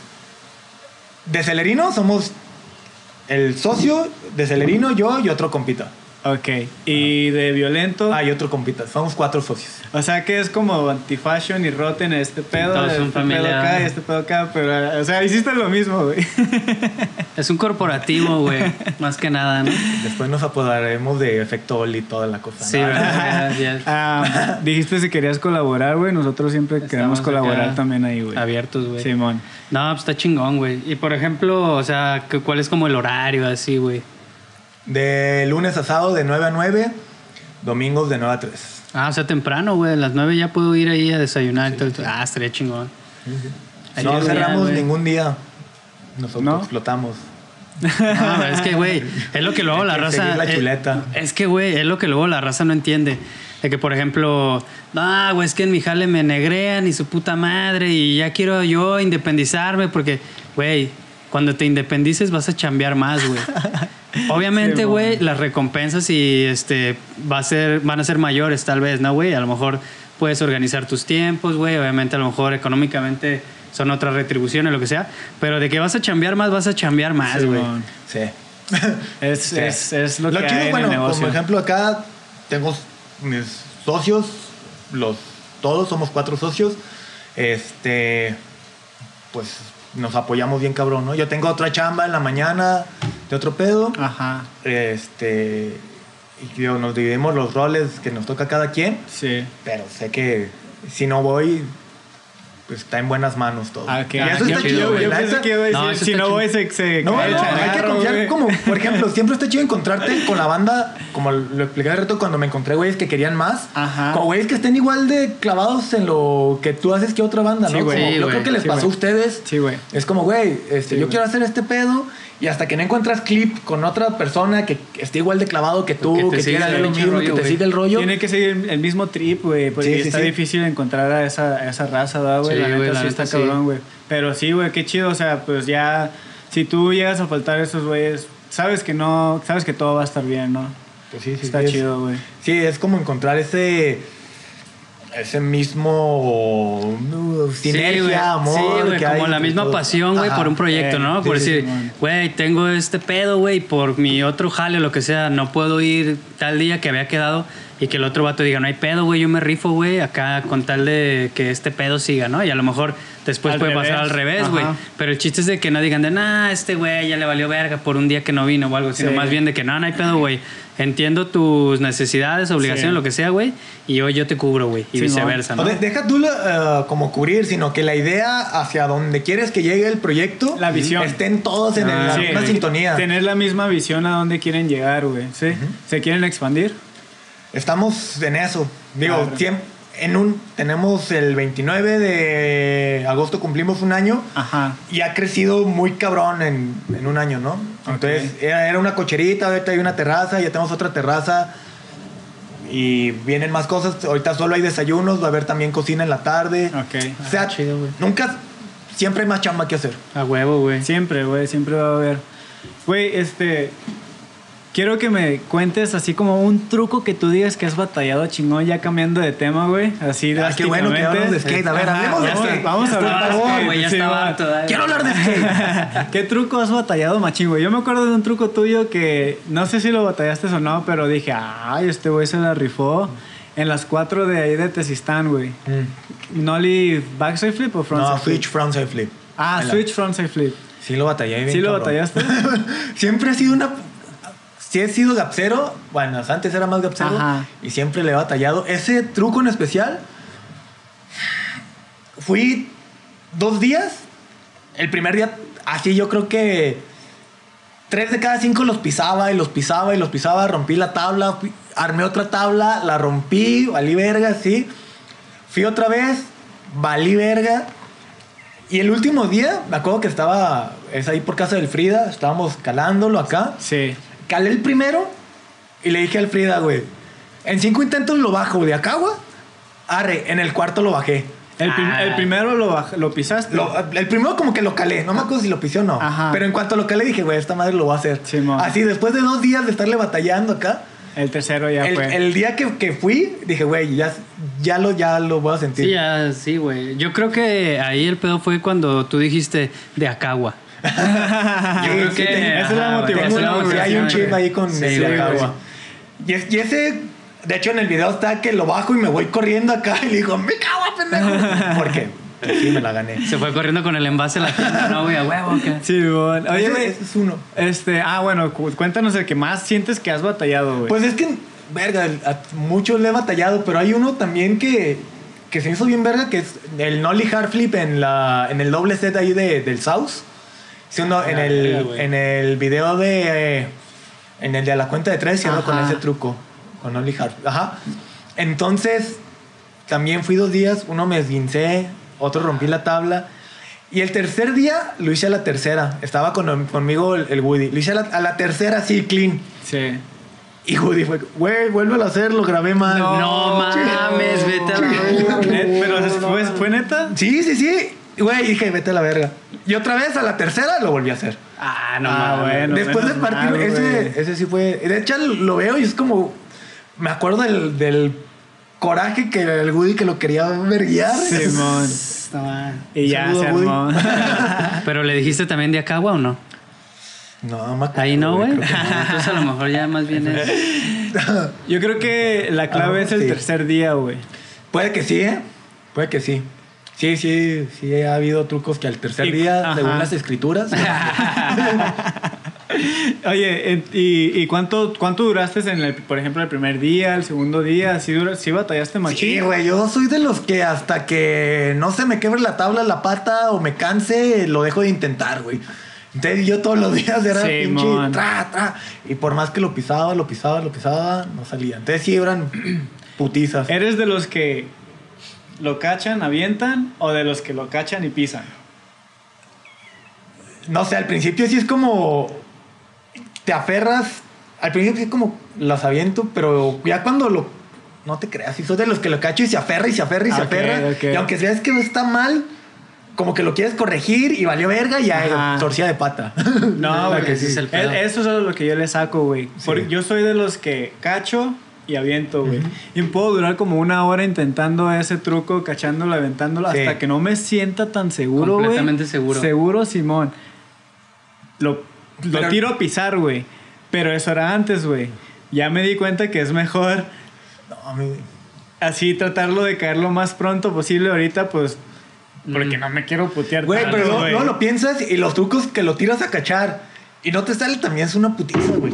De Celerino somos el socio de Celerino, yo y otro compita. Ok. Y de violento. Ah, y otro compita. Somos cuatro socios. O sea que es como antifashion y roten este pedo, Todos son este pedo familia. acá y este pedo acá, pero o sea, hiciste lo mismo, güey. Es un corporativo, güey. Más que nada, ¿no? Después nos apodaremos de efecto Oli y toda la cosa. Sí, ¿no? ¿verdad? Ya- ya Ah, dijiste si querías colaborar, güey. Nosotros siempre queremos colaborar acá también ahí, güey. Abiertos, güey. Simón. No, pues está chingón, güey. Y por ejemplo, o sea, ¿cu- ¿cuál es como el horario así, güey? De lunes a sábado de 9 a 9, domingos de 9 a 3. Ah, o sea, temprano, güey. A las 9 ya puedo ir ahí a desayunar. y todo. Ah, estaría chingón. No día, cerramos güey. ningún día. Nosotros ¿No? explotamos. No, es que, güey, es lo que luego la raza. la chuleta. Es que, güey, es lo que luego la raza no entiende. De que, por ejemplo, no, güey, es que en mi jale me negrean y su puta madre y ya quiero yo independizarme porque, güey, cuando te independices vas a chambear más, güey. Obviamente, güey, las recompensas y este va a ser, van a ser mayores, tal vez, ¿no, güey? A lo mejor puedes organizar tus tiempos, güey. Obviamente, a lo mejor económicamente son otras retribuciones, lo que sea. Pero de que vas a chambear más, vas a chambear más, güey. Sí. Es, Sí. es, es lo, que chido, hay en bueno, el negocio. como ejemplo acá tengo mis socios, los todos somos cuatro socios. Este, pues nos apoyamos bien cabrón, ¿no? Yo tengo otra chamba en la mañana de otro pedo. Ajá. Este, y digo, nos dividimos los roles que nos toca a cada quien, Sí. pero sé que si no voy, pues está en buenas manos todo. Ah, ok. Y Ah, eso qué está chido, güey. yo pensé que iba a No, decir, eso si no voy, se, se No, cae el no, hay que confiar güey. como, por ejemplo, siempre está chido encontrarte con la banda, como lo expliqué hace rato cuando me encontré güeyes que querían más, Ajá. con güeyes que estén igual de clavados en lo que tú haces que otra banda, ¿no? Sí, güey. Como Sí, yo güey. creo que les Sí, pasó a ustedes. Sí, güey. Es como, güey, este, yo quiero hacer este pedo y hasta que no encuentras clip con otra persona que esté igual de clavado que tú, Que que, quiera lo mismo, rollo, que te siga el rollo. Tiene que seguir el mismo trip, güey, porque Sí, sí, está sí. difícil encontrar a esa, a esa raza, ¿verdad, güey? Sí, la neta güey, la neta está cabrón, güey. Pero sí, güey, qué chido, o sea, pues ya, si tú llegas a faltar a esos güeyes, sabes que no, sabes que todo va a estar bien, ¿no? Pues sí, sí, está chido, güey. Sí, es como encontrar ese ese mismo uh, sinergia, güey. amor. Sí, güey, como la misma pasión, güey, por un proyecto, Eh, ¿no? sí, por sí, decir, güey, tengo este pedo, güey, por mi otro jale o lo que sea, no puedo ir tal día que había quedado y que el otro vato diga, no hay pedo, güey, yo me rifo, güey, acá con tal de que este pedo siga, ¿no? Y a lo mejor después Al puede revés. pasar al revés, güey. Pero el chiste es de que no digan de, nah, este güey ya le valió verga por un día que no vino o algo, sino Sí. más bien de que, no, no hay pedo, güey. Entiendo tus necesidades, obligaciones, Sí. lo que sea, güey, y hoy yo te cubro, güey, y Simón. viceversa, ¿no? O de- deja tú eh, como cubrir, sino que la idea hacia donde quieres que llegue el proyecto, La visión. estén todos en Ah, la Sí, misma sintonía. Tener la misma visión a dónde quieren llegar, güey. ¿Sí? ¿Se quieren expandir? Estamos en eso. Digo, Claro. siem- en un tenemos el 29 de agosto cumplimos un año Ajá. y ha crecido muy cabrón en, en un año, ¿no? Entonces era, era una cocherita, ahorita hay una terraza, ya tenemos otra terraza y vienen más cosas. Ahorita solo hay desayunos, va a haber también cocina en la tarde. Ok. O sea, Ah, chido, nunca, siempre hay más chamba que hacer. A huevo, güey. Siempre, güey, siempre va a haber. Güey, este. Quiero que me cuentes así como un truco que tú digas que has batallado chingón, ya cambiando de tema, güey. Así Ah, qué bueno que hablamos de skate. A ver, Ajá, hablemos de vamos, skate. Vamos a hablar de skate, güey, ya sí, estaba va. harto, dale. Quiero hablar de skate. ¿Qué truco has batallado, machín, güey? Yo me acuerdo de un truco tuyo que no sé si lo batallaste o no, pero dije, ay, este güey se la rifó en las cuatro de ahí de Tesistán, güey. ¿Nolly backside flip o frontside no, flip? switch frontside flip. Ah, En la- switch frontside flip. Sí lo batallé bien ¿Sí lo cabrón. batallaste? siempre he sido una... Sí he sido gapsero. Bueno, antes era más gapsero. Ajá. Y siempre le he batallado. Ese truco en especial... Fui dos días. El primer día, así yo creo que... Tres de cada cinco los pisaba y los pisaba y los pisaba. Rompí la tabla. fui- armé otra tabla. La rompí. Valí verga, sí. Fui otra vez. Valí verga. Y el último día, me acuerdo que estaba, es ahí por casa del Frida, estábamos calándolo acá. Sí. Calé el primero y le dije al Frida, güey, en cinco intentos lo bajo, de acá, güey. Arre, en el cuarto lo bajé. El, prim- Ah. el primero lo, baj- lo pisaste. Lo- el primero como que lo calé, no me acuerdo si lo pisé o no. Ajá. Pero en cuanto lo calé dije, güey, esta madre lo va a hacer. Simón. Así, después de dos días de estarle batallando acá, El tercero ya el, fue. el día que, que fui, dije, güey, ya, ya, lo, ya lo voy a sentir. Sí, ya, sí, güey. Yo creo que ahí el pedo fue cuando tú dijiste de Acagua. Yo creo sí, que esa es la motivación, hay un chip ahí con güey, agua. Y, es- y ese, de hecho, en el video está que lo bajo y me voy corriendo acá y le digo, me cago, pendejo. Porque pues, sí, me la gané. Se fue corriendo con el envase a la tienda, no, güey, a huevo. acá. Sí, bueno. Oye, ese, güey. ese es uno. Este, ah, bueno, cu- cuéntanos el que más sientes que has batallado, güey. Pues es que, verga, a muchos le he batallado, pero hay uno también que, que se hizo bien verga, que es el Nolly Hard Flip en, la, en el doble set ahí de, del South. Sí, uno, en, Ah, el, en el video de... en el de la cuenta de tres, cierro con ese truco. Con Nolly Hard. Ajá. Entonces, también fui dos días. Uno me esguincé, otro rompí la tabla. Y el tercer día lo hice a la tercera. Estaba con, conmigo el, el Woody. Lo hice a la, a la tercera, sí, clean. sí. Y Woody fue, güey, vuelve a hacer, lo grabé mal. No mames, vete a la pero ¿fue, ¿fue neta? Sí, sí, sí. Güey, dije, vete a la verga. Y otra vez a la tercera lo volví a hacer. Ah, no Ah, bueno. Después del partido, mal, ese, ese sí fue. De hecho, lo veo y es como. Me acuerdo del, del coraje que el Woody que lo quería verguiar. Simón. No. Y ya se armó. Pero le dijiste también de Acagua o no? No, no me acuerdo, Ahí no, güey. no. Entonces a lo mejor ya más bien es. Yo creo que la clave Ah, es el sí. tercer día, güey. Puede que sí, ¿eh? Puede que sí. Sí, sí, sí, ha habido trucos que al tercer Y- día, ajá. según las escrituras. Oye, ¿y, y cuánto, cuánto duraste en el, por ejemplo, el primer día, el segundo día? ¿Sí, dura- sí batallaste machín? Sí, güey, yo soy de los que hasta que no se me quebre la tabla, la pata o me canse, lo dejo de intentar, güey. Entonces yo todos los días era Sí, pinche tra, tra. Y por más que lo pisaba, lo pisaba, lo pisaba, no salía. Entonces sí eran putizas. ¿Eres de los que lo cachan, avientan o de los que lo cachan y pisan? No sé, al principio sí es como. Te aferras. Al principio sí es como las aviento, pero ya cuando lo. No te creas, si sos de los que lo cacho y se aferra y se aferra y se aferra. Y aunque veas que no está mal, como que lo quieres corregir y valió verga y ya torcía de pata. No, güey. sí es el pedo. Es- Eso es lo que yo le saco, güey. Sí. Yo soy de los que cacho y aviento, güey. Y puedo durar como una hora intentando ese truco, cachándolo, aventándolo, Sí. hasta que no me sienta tan seguro, güey. Completamente seguro. Seguro, Simón. Lo, lo Pero- tiro a pisar, güey. Pero eso era antes, güey. Ya me di cuenta que es mejor No, mí- así tratarlo de caer lo más pronto posible ahorita, pues... Porque no me quiero putear Güey, pero no lo piensas y los trucos que lo tiras a cachar y no te sale también es una putiza, güey.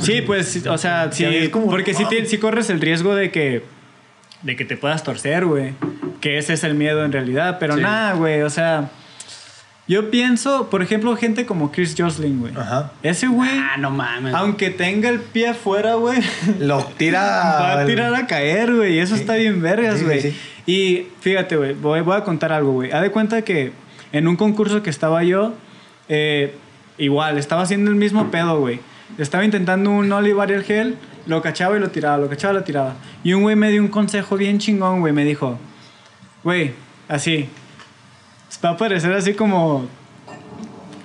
Sí, pues, o sea, sí, porque sí, wow. te- sí corres el riesgo de que, de que te puedas torcer, güey. Que ese es el miedo en realidad. Pero Sí. nada, güey, o sea, yo pienso, por ejemplo, gente como Chris Jocelyn, güey. Ajá. Ese güey, Ah, no mames. aunque tenga el pie afuera, güey, Lo tira. va a tirar a caer, güey. Y eso Sí. está bien vergas, Sí, güey. sí, sí. Y fíjate, güey, voy, voy a contar algo, güey. Haz de cuenta que en un concurso que estaba yo, eh, igual, estaba haciendo el mismo pedo, güey. Estaba intentando un Ollie Barrel Gel, lo cachaba y lo tiraba, lo cachaba y lo tiraba. Y un güey me dio un consejo bien chingón, güey. Me dijo, güey, así. Va a parecer así como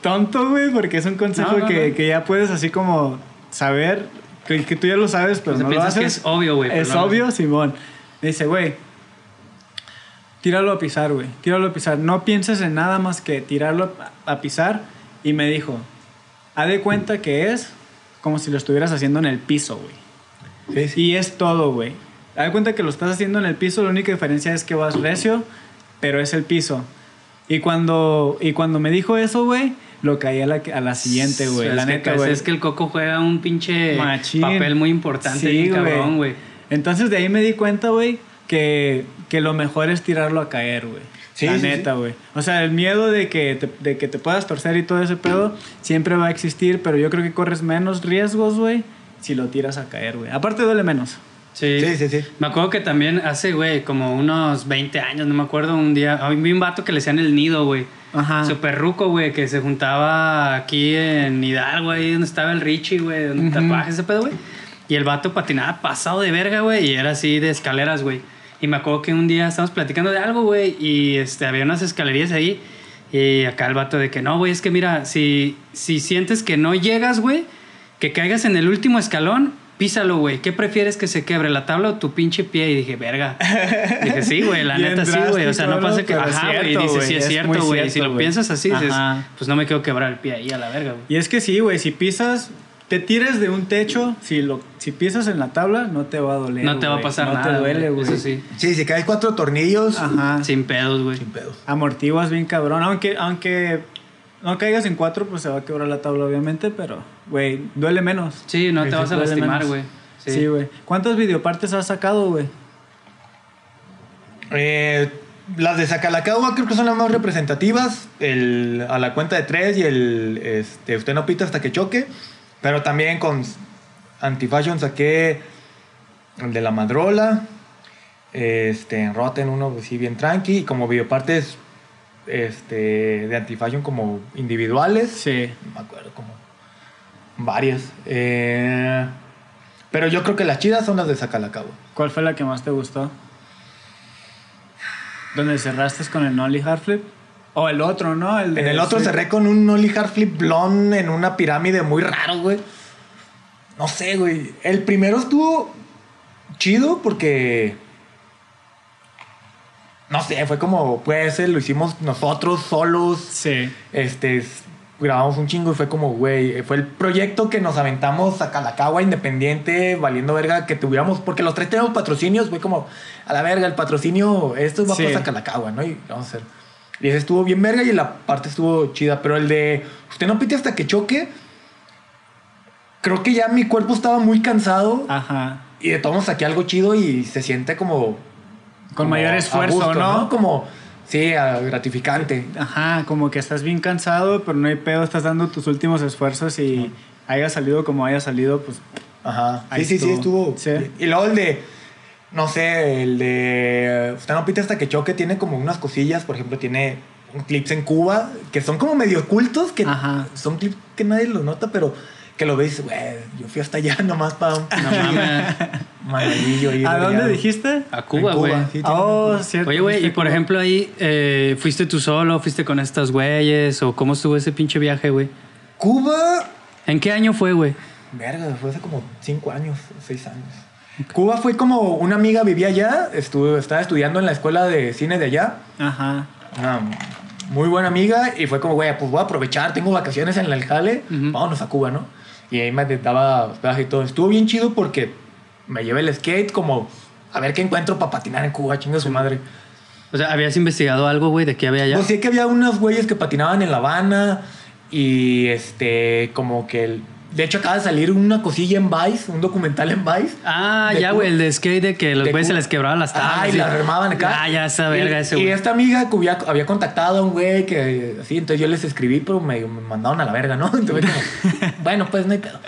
tonto, güey, porque es un consejo No, no, que, no. que ya puedes así como saber, que, que tú ya lo sabes, pero sea, no lo haces. que es obvio, güey, Es obvio, Simón. Me dice, güey, tíralo a pisar, güey. Tíralo a pisar. No pienses en nada más que tirarlo a, a pisar. Y me dijo, haz de cuenta que es como si lo estuvieras haciendo en el piso, güey. Sí, sí. Y es todo, güey. Haz de cuenta que lo estás haciendo en el piso, la única diferencia es que vas recio, pero es el piso. Y cuando, y cuando me dijo eso, güey, lo caí a la, a la siguiente, güey. La neta, güey. es que el coco juega un pinche Machín. papel muy importante Sí, y cabrón, güey. Entonces de ahí me di cuenta, güey, que, que lo mejor es tirarlo a caer, güey. Sí, la sí, neta, güey. O sea, el miedo de que, te, de que te puedas torcer y todo ese pedo siempre va a existir, pero yo creo que corres menos riesgos, güey, si lo tiras a caer, güey. Aparte duele menos. Sí. Sí, sí, sí. Me acuerdo que también hace, güey, como unos 20 años, no me acuerdo, un día, a mí vi un vato que le decían el nido, güey. Ajá. Super ruco, güey, que se juntaba aquí en Hidalgo, ahí donde estaba el Richie, güey, donde Ujú. tatuajes, ese pedo, güey. Y el vato patinaba pasado de verga, güey, y era así de escaleras, güey. Y me acuerdo que un día estábamos platicando de algo, güey, y este, había unas escalerías ahí. Y acá el vato de que no, güey, es que mira, si, si sientes que no llegas, güey, que caigas en el último escalón, písalo, güey. ¿Qué prefieres que se quebre, la tabla o tu pinche pie? Y dije, verga. dije, sí, güey, la neta sí, güey. O sea, no pasa que. Ajá, güey. cierto, Dice, sí, es es cierto, güey. Si lo piensas así, dices, pues no me quiero quebrar el pie ahí a la verga, güey. Y es que sí, güey, si pisas, te tires de un techo, si, lo, si pisas en la tabla, no te va a doler. No te va a pasar no nada. te duele, güey. Eso sí. Sí, si caes cuatro tornillos, Ajá. Sin pedos, güey. sin pedos. Amortiguas bien cabrón. Aunque, aunque no caigas en cuatro, pues se va a quebrar la tabla, obviamente, pero, güey, duele menos. Sí, no te Sí, vas a lastimar, güey. Sí, güey. ¿Cuántas videopartes has sacado, güey? Eh, las de Sacalacagua creo que son las más representativas. El, a la cuenta de tres y el este, Usted no pita hasta que choque. Pero también con Antifashion saqué el de la Madrola. Este, en Rotten uno pues, sí bien tranqui. Y como videopartes este, de Antifashion como individuales. Sí. No me acuerdo, como varias. Eh, pero yo creo que las chidas son las de Sacalacagua. ¿Cuál fue la que más te gustó? ¿Donde cerraste con el Nolly Hard Flip? O el otro, ¿no? El de- En el otro sí. cerré con un Nolly Hard Flip blonde en una pirámide muy raro, güey. No sé, güey. El primero estuvo chido porque. No sé, fue como, pues, lo hicimos nosotros solos. Sí. Este, grabamos un chingo y fue como, güey, fue el proyecto que nos aventamos a Calacagua independiente, valiendo verga que tuviéramos, porque los tres tenemos patrocinios, fue como, a la verga, el patrocinio, esto va Sí. para Calacagua, ¿no? Y vamos a hacer. Y ese estuvo bien verga y la parte estuvo chida, pero el de, usted no pite hasta que choque, creo que ya mi cuerpo estaba muy cansado Ajá. y de todos saqué algo chido y se siente como... Con como mayor esfuerzo, gusto, ¿no? Como, sí, gratificante. Ajá, como que estás bien cansado, pero no hay pedo, estás dando tus últimos esfuerzos y haya salido como haya salido, pues Ajá. Sí, sí, sí, estuvo. estuvo. Sí. Y luego el de, no sé, el de Usted no pita hasta que choque tiene como unas cosillas, por ejemplo, tiene un clips en Cuba que son como medio ocultos, que Ajá. son clips que nadie los nota, pero que lo ves güey, yo fui hasta allá nomás para un No ¿A dónde dijiste? A En Cuba, güey. sí, Oh, cierto. Oye, güey, y por ejemplo ahí, eh, ¿fuiste tú solo? ¿Fuiste con estas güeyes? ¿O cómo estuvo ese pinche viaje, güey? Cuba, ¿En qué año fue, güey? verga, fue hace como cinco años, seis años. Cuba fue como una amiga vivía allá, estuvo, estaba estudiando en la escuela de cine de allá. Ajá. una muy buena amiga y fue como, güey, pues voy a aprovechar, tengo vacaciones en el jale, vámonos a Cuba, ¿no? Y ahí me daba hospedaje y todo. Estuvo bien chido porque me llevé el skate como a ver qué encuentro para patinar en Cuba, chinga su madre. O sea, ¿habías investigado algo, güey, de qué había allá? Pues sí que había unos güeyes que patinaban en La Habana y este, como que el- De hecho, acaba de salir una cosilla en Vice, un documental en Vice. Ah, ya, güey, el de skate de que los güeyes se les quebraban las tablas. Ah, y y- las armaban acá. Ah, ya esa verga y, ese, Y güey. esta amiga que había, había contactado a un güey que así, entonces yo les escribí, pero me, me mandaron a la verga, ¿no? Entonces, como, bueno, pues no hay pedo.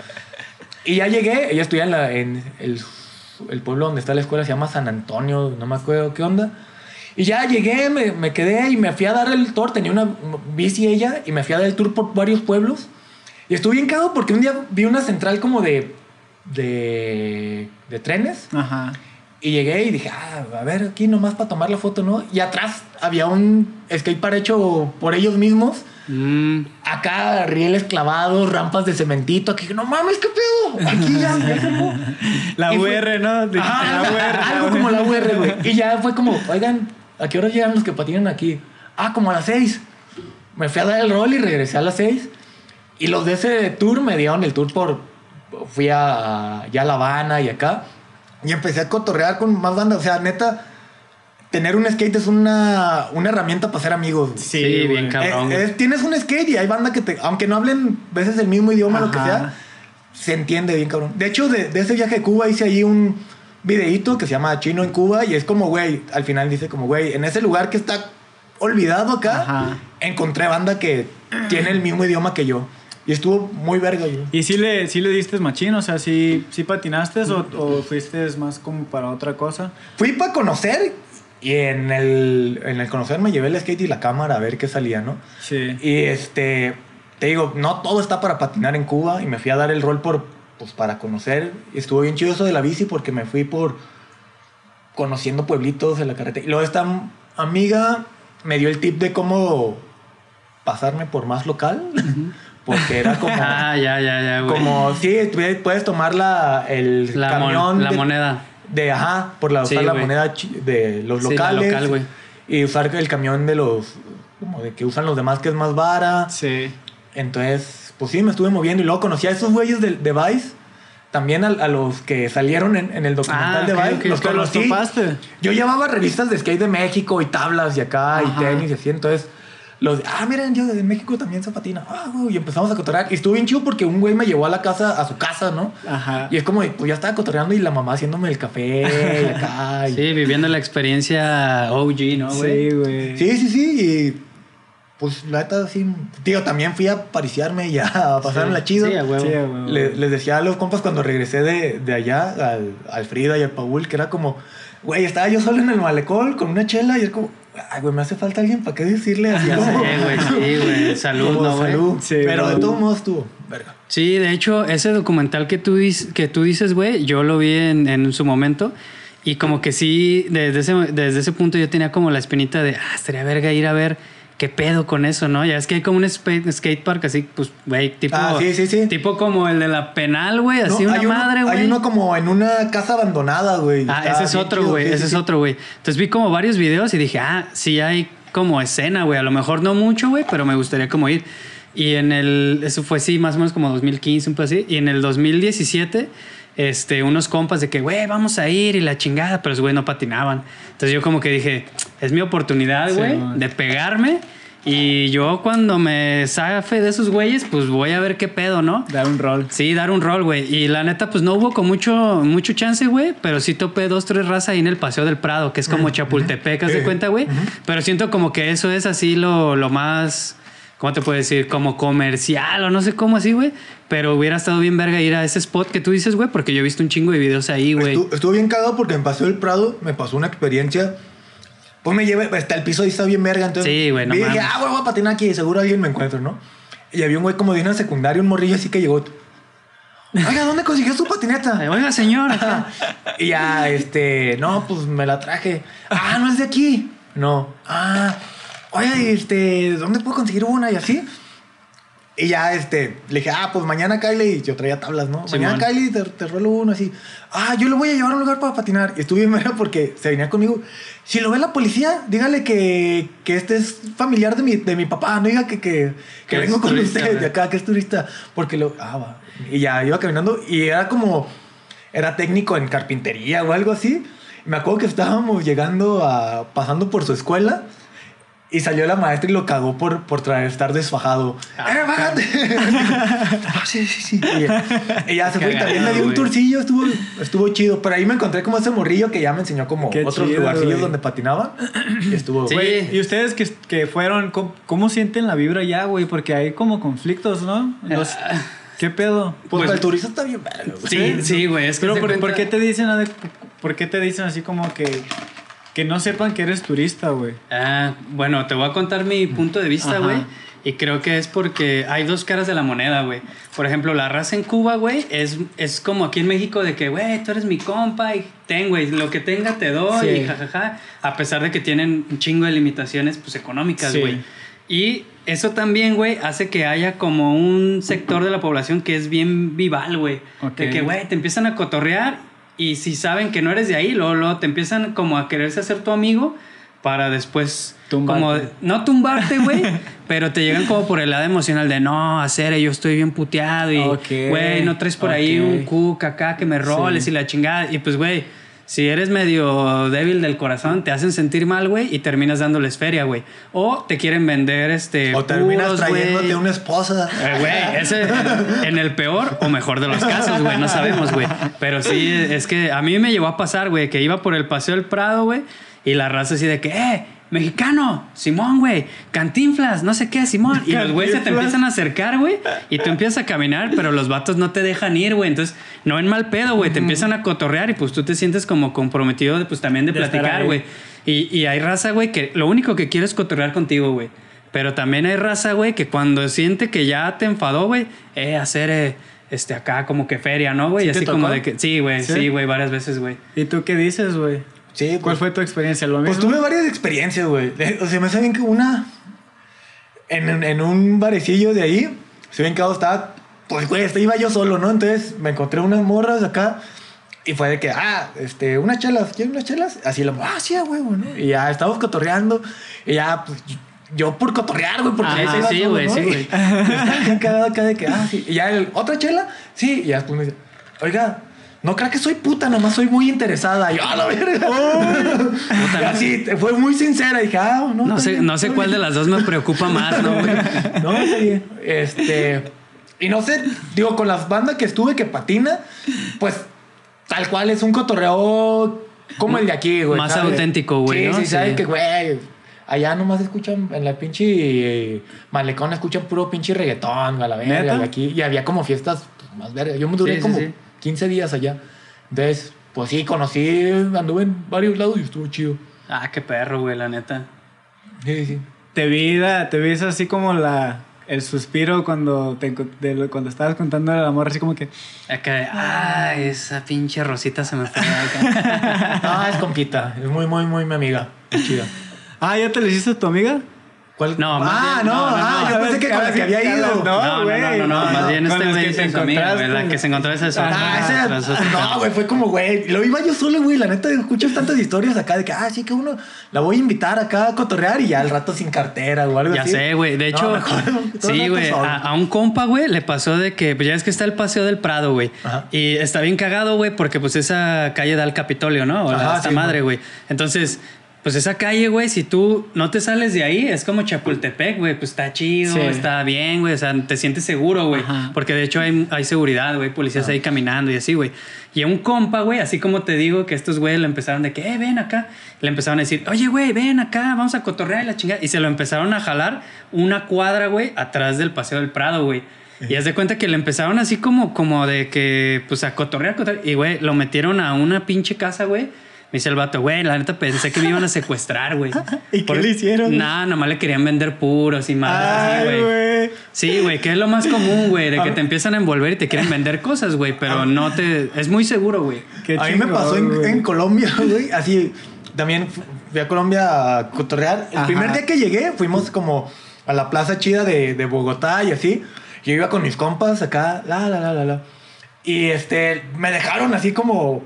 Y ya llegué, ella estudia en, la- en el, el pueblo donde está la escuela, se llama San Antonio, no me acuerdo qué onda. Y ya llegué, me, me quedé y me fui a dar el tour, tenía una bici ella, y me fui a dar el tour por varios pueblos. Y estuve bien cagado porque un día vi una central como de, de, de trenes. Ajá. Y llegué y dije, ah, a ver, aquí nomás para tomar la foto, ¿no? Y atrás había un skatepark hecho por ellos mismos. Mm, Acá rieles clavados, rampas de cementito. Aquí, no mames, ¿qué pedo? Aquí ya, ya armó. La Y fue- UR, ¿no? Ajá, la UR. algo como la UR, güey. Y ya fue como, oigan, ¿a qué hora llegan los que patinan aquí? Ah, como a las seis. Me fui a dar el rol y regresé a las seis. Y los de ese tour me dieron el tour por... Fui a, ya a La Habana y acá. Y empecé a cotorrear con más bandas. O sea, neta, tener un skate es una, una herramienta para ser amigos. Sí, Sí, bien cabrón. Tienes un skate y hay banda que te... Aunque no hablen veces el mismo idioma, lo que Ajá. sea, se entiende bien, cabrón. De hecho, de, de ese viaje a Cuba hice ahí un videíto que se llama Chino en Cuba y es como, güey, al final dice como, güey, en ese lugar que está olvidado acá, Ajá. encontré banda que tiene el mismo idioma que yo. Y estuvo muy verga yo. ¿Y si le, sí le diste machín? O sea, ¿sí, sí patinaste o, o fuiste más como para otra cosa? Fui para conocer y en el, en el conocer me llevé el skate y la cámara a ver qué salía, ¿no? Sí. Y este, te digo, no todo está para patinar en Cuba y me fui a dar el rol por, pues para conocer. Y estuvo bien chido eso de la bici porque me fui por conociendo pueblitos en la carretera. Y luego esta am- amiga me dio el tip de cómo pasarme por más local. Porque era como, Ah, ya, ya, ya, güey. como sí, puedes tomar la, el la, mon- camión la de- moneda. de ajá, por la, Sí, usar la moneda de los Sí, la locales. local, güey. y usar el camión de los como de que usan los demás que es más vara. Sí. Entonces, pues sí, me estuve moviendo y luego conocí a esos güeyes de, de Vice. También a, a los que salieron en, en el documental Ah, de Vice. Los ¿Pero los topaste? Yo llevaba revistas de skate de México y tablas y acá Ajá. y tenis y así. Entonces, los ah, miren, yo de México también se patina. Ah, güey, y empezamos a cotorrear. Y estuvo bien chido porque un güey me llevó a la casa, a su casa, ¿no? Ajá. Y es como, pues ya estaba cotorreando y la mamá haciéndome el café y acá. y- Sí, viviendo la experiencia OG, ¿no, güey? Sí, güey. Sí, sí, sí. Y pues la neta, sí. Tío, también fui a pariciarme y a pasármela chido. Sí, a huevo. Sí, a huevo. Le- les decía a los compas cuando regresé de, de allá, al, al Frida y al Paul, que era como, güey, estaba yo solo en el malecón con una chela y es como, ay, güey, me hace falta alguien para qué decirle así. Ya sé, güey, sí, güey. Salud, ¿no, salud. Sí, Pero de todos modos estuvo, verga. Sí, de hecho, ese documental que tú, dis- que tú dices, güey, yo lo vi en, en su momento. Y como que sí, desde ese, desde ese punto yo tenía como la espinita de, ah, estaría verga ir a ver qué pedo con eso, ¿no? Ya es que hay como un spa- skate park así, pues, güey, tipo, Ah, sí, sí, sí. tipo como el de la penal, güey, así No, una uno- madre, güey. Hay uno como en una casa abandonada, güey. Ah, ese es otro, güey. ese es otro, güey. Entonces vi como varios videos y dije, ah, sí hay como escena, güey. A lo mejor no mucho, güey, pero me gustaría como ir. Y en el, eso fue sí, más o menos como 2015, un poco así. Y en el 2017, este, unos compas de que, güey, vamos a ir y la chingada, pero los güey no patinaban. Entonces yo como que dije, es mi oportunidad, güey, de pegarme Y yo cuando me safe de esos güeyes, pues voy a ver qué pedo, ¿no? Dar un rol. Sí, dar un rol, güey. Y la neta, pues no hubo con mucho, mucho chance, güey. Pero sí topé dos, tres razas ahí en el Paseo del Prado, que es como Chapultepec, ¿haz de cuenta, güey? Pero siento como que eso es así lo, lo más... ¿Cómo te puedo decir? Como comercial o no sé cómo así, güey. Pero hubiera estado bien verga ir a ese spot que tú dices, güey, porque yo he visto un chingo de videos ahí, güey. Estuvo, estuvo bien cagado porque en Paseo del Prado me pasó una experiencia. Pues me llevé, hasta el piso ahí está bien verga. Entonces, Sí, güey, no vi y dije, ah, güey, voy a patinar aquí, seguro alguien me encuentro, ¿no? Y había un güey como de una secundaria, un morrillo así que llegó. Oiga, ¿dónde consiguió su patineta? Oiga, señor. y ya, este, no, pues me la traje. Ah, no es de aquí. No. Ah, oye, este, ¿dónde puedo conseguir una? Y así. Y ya, este, le dije, ah, pues mañana Kylie, y yo traía tablas, ¿no? Simón. Mañana Kylie, te, te ruelo uno así. Ah, yo lo voy a llevar a un lugar para patinar. Y estuve bien mera porque se venía conmigo. Si lo ve la policía, dígale que, que este es familiar de mi, de mi papá. No diga que, que, que vengo con turista, ustedes de güey. acá, que es turista. Porque lo, ah, va. Y ya iba caminando y era como, era técnico en carpintería o algo así. Me acuerdo que estábamos llegando a, pasando por su escuela. Y salió la maestra y lo cagó por, por traer, estar desfajado. ¡Eh, bájate! ah, sí, sí, sí. Y, y ya se fue y también me dio un tourcillo, estuvo, estuvo chido. Pero ahí me encontré como ese morrillo que ya me enseñó como Qué otros chido, lugarcillos güey. donde patinaba. Y estuvo... Sí. Güey, y ustedes que, que fueron, ¿cómo, cómo sienten la vibra ya, güey? Porque hay como conflictos, ¿no? Los- ¿Qué pedo? Pues, Pues- el turista está bien güey. Sí, sí, güey. Es que Pero ¿por, cuenta- por qué te dicen, por qué te dicen así como que, que no sepan que eres turista, güey? Ah, bueno, te voy a contar mi punto de vista, güey. Y creo que es porque hay dos caras de la moneda, güey. Por ejemplo, la raza en Cuba, güey, es, es como aquí en México de que, güey, tú eres mi compa y ten, güey, lo que tenga te doy Sí. y jajaja. A pesar de que tienen un chingo de limitaciones, pues, económicas, Sí. güey. Y eso también, güey, hace que haya como un sector de la población que es bien vival, güey. Ok. De que, güey, te empiezan a cotorrear y si saben que no eres de ahí, luego, luego te empiezan como a quererse hacer tu amigo para después Tumbarte. como no tumbarte, güey, pero te llegan como por el lado emocional de no, hacer, yo estoy bien puteado y güey, no traes por ahí un cook acá que me roles Sí. y la chingada y pues güey, si eres medio débil del corazón, te hacen sentir mal, güey, y terminas dándoles feria, güey. O te quieren vender este O terminas puros, trayéndote una esposa. Eh, Güey, ese en el peor o mejor de los casos, güey, no sabemos, güey. Pero sí, es que a mí me llegó a pasar, güey, que iba por el Paseo del Prado, güey, y la raza así de que, eh, mexicano, Simón, güey, cantinflas, no sé qué, Simón. Y los güeyes se te empiezan a acercar, güey, y tú empiezas a caminar, pero los vatos no te dejan ir, güey. Entonces, no en mal pedo, güey, te empiezan a cotorrear y pues tú te sientes como comprometido, de, pues también de, platicar, güey. Y, y hay raza, güey, que lo único que quiere es cotorrear contigo, güey. Pero también hay raza, güey, que cuando siente que ya te enfadó, güey, eh, hacer eh, este acá como que feria, ¿no, güey? ¿Sí así como de que. Sí, güey, ¿Sí? sí, güey, varias veces, güey. ¿Y tú qué dices, güey? Sí, ¿Cuál pues, fue tu experiencia? ¿Lo Pues mismo? tuve varias experiencias, güey. O sea, me saben que una. En, en un barecillo de ahí, se ven que estaba. Pues, güey, iba yo solo, ¿no? Entonces me encontré unas morras acá. Y fue de que, ah, este, unas chelas, ¿quieres unas chelas? Así la ah, sí, güey, ¿no? Y ya estábamos cotorreando. Y ya, pues, yo- por cotorrear, güey, porque ya se iba sí, solo, güey, ¿no? sí, güey. acá de que, ah, sí. Y ya, el, ¿otra chela? Sí. Y ya después me dice, oiga, no creo que soy puta, nomás soy muy interesada. Y yo, a la verga. Y así, fue muy sincera. Y dije, ah, no. No sé, bien, no sé cuál de las dos me preocupa más, ¿no, güey? No, sí. Este. Y no sé, digo, con las bandas que estuve que patina, pues tal cual es un cotorreo como el de aquí, güey. Más ¿sabes? auténtico, güey, Sí, ¿no? sí, sabes Sí. que, güey. Allá nomás escuchan, en la pinche eh, malecón escuchan puro pinche reggaetón, a la verga. Y aquí, y había como fiestas pues, más verga. Yo me duré sí, como sí. 15 días allá. Entonces, pues sí, conocí, anduve en varios lados y estuvo chido. Ah, qué perro, güey, la neta. Sí, sí. Te vi, te vi eso así como la, el suspiro cuando, te, de cuando estabas contando el amor, así como que... Acá, ah, esa pinche rosita se me fue. acá. Es compita. Es muy, muy, muy mi amiga. Chida. Ah, ¿ya te lo hiciste a tu amiga? ¿Cuál? No, más ah, bien- no, no, no, ah, no. yo pensé que con la que había ido. No, No, no, güey. no, no, no, más bien este güey es su amiga, güey. La que se encontró esa es. Ah, ese, otra- no, güey, fue como, güey, lo iba yo solo, güey, la neta, escuchas tantas historias acá de que, ah, sí, que uno, la voy a invitar acá a cotorrear y ya al rato sin cartera o algo Ya así. sé, güey. De No, hecho, sí, güey. A, a un compa, güey, le pasó de que, pues ya es que está el Paseo del Prado, güey. Ajá. Y está bien cagado, güey, porque pues esa calle da al Capitolio, ¿no? O la- Ajá, esta sí, madre, ¿no? güey. Entonces, pues esa calle, güey, si tú no te sales de ahí, es como Chapultepec, güey, pues está chido, Sí. está bien, güey, o sea, te sientes seguro, güey. Ajá. Porque de hecho hay, hay seguridad, güey, policías ahí caminando y así, güey. Y a un compa, güey, así como te digo que estos güeyes le empezaron de que, eh, ven acá. Le empezaron a decir, oye, güey, ven acá, vamos a cotorrear y la chingada. Y se lo empezaron a jalar una cuadra, güey, atrás del Paseo del Prado, güey. Y haz de cuenta que le empezaron así como, como de que, pues a cotorrear, cotorrear. Y, güey, lo metieron a una pinche casa, güey. Me dice el vato, güey, la neta pensé que me iban a secuestrar, güey. ¿Y qué le hicieron? Nah, nomás le querían vender puros y más güey. güey. Sí, güey, que es lo más común, güey, de que te empiezan a envolver y te quieren vender cosas, güey, pero no te... Es muy seguro, güey. A mí me pasó en, Colombia, güey. Así, también fu- fui a Colombia a cotorrear. El Ajá. primer día que llegué, fuimos como a la plaza chida de, de Bogotá y así. Yo iba con mis compas acá, la, la, la, la, la. Y este, me dejaron así como,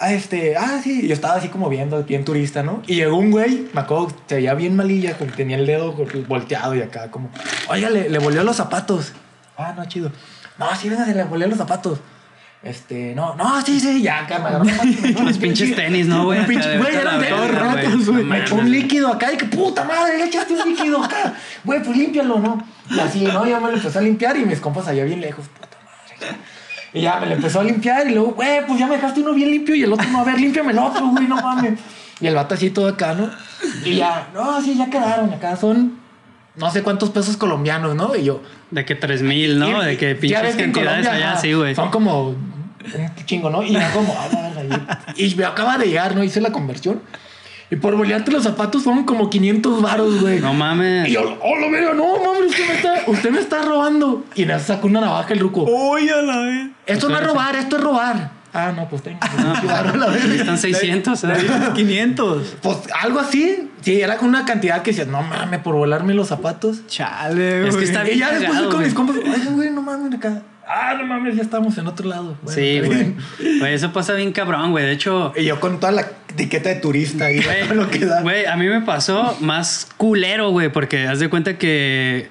ah, este, ah, sí. Yo estaba así como viendo, bien turista, ¿no? Y llegó un güey, me acuerdo, se veía bien malilla, como tenía el dedo volteado y acá, como, oiga, le, le volvió los zapatos. Ah, no, chido. No, sí, venga, se le volvió los zapatos. Este, no, no, sí, sí, ya, acá me agarró los pinches tenis, ¿no, güey? Un pinche, güey, eran los güey. ratos, güey. No Me echó un líquido acá y que puta madre, le echaste un líquido acá. Güey, pues límpialo, ¿no? Y así, ¿no? Ya me lo empezó a limpiar y mis compas allá bien lejos, puta madre. Y ya me lo empezó a limpiar y luego, güey, pues ya me dejaste uno bien limpio y el otro no, a ver, límpiame el otro, güey, no mames. Y el vato así todo acá, ¿no? Y ya, no, sí, ya quedaron acá, son no sé cuántos pesos colombianos, ¿no? Y yo, De que 3000, ¿no? y- De que pinches cantidades Colombia, allá, sí, güey. Son como un chingo, ¿no? Y ya como, ah, y, y me acaba de llegar, ¿no? Hice la conversión. Y por bolearte los zapatos fueron como 500 varos, güey. No mames. Y yo, oh, lo veo, no, mames, usted me está, usted me está robando. Y me sacó una navaja el ruco. Uy, a la vez. esto no es robar, esto es robar. Ah, no, pues tengo. la Ahí verga. están 600, ¿sabes? 500. Pues algo así. Sí, era con una cantidad que decías, no mames, por volarme los zapatos. Chale, Es que güey. está Y bien ya después con güey. mis compas, oigan, güey, no mames, acá. Ah, no mames, ya estamos en otro lado. Bueno, Sí, güey. eso pasa bien cabrón, güey. De hecho, Y yo con toda la etiqueta de turista y Güey, lo que da. Güey, a mí me pasó más culero, güey, porque haz de cuenta que.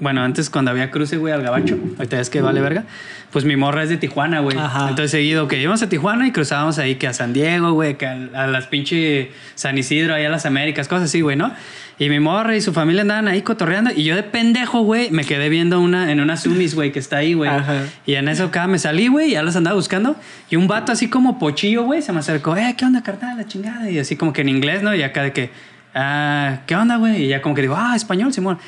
Bueno, antes cuando había cruce, güey, al gabacho, ahorita es que vale verga, pues mi morra es de Tijuana, güey. Entonces seguido que íbamos a Tijuana y cruzábamos ahí que a San Diego, güey, que a, a las pinche San Isidro, ahí a las Américas, cosas así, güey, ¿no? Y mi morra y su familia andaban ahí cotorreando y yo de pendejo, güey, me quedé viendo una en una Sumis, güey, que está ahí, güey. Y en eso acá me salí, güey, y ya las andaba buscando. Y un vato así como pochillo, güey, se me acercó, eh, ¿qué onda, carnal? La chingada. Y así como que en inglés, ¿no? Y acá de que, ah, ¿qué onda, güey? Y ya como que digo, ah, español, Simón.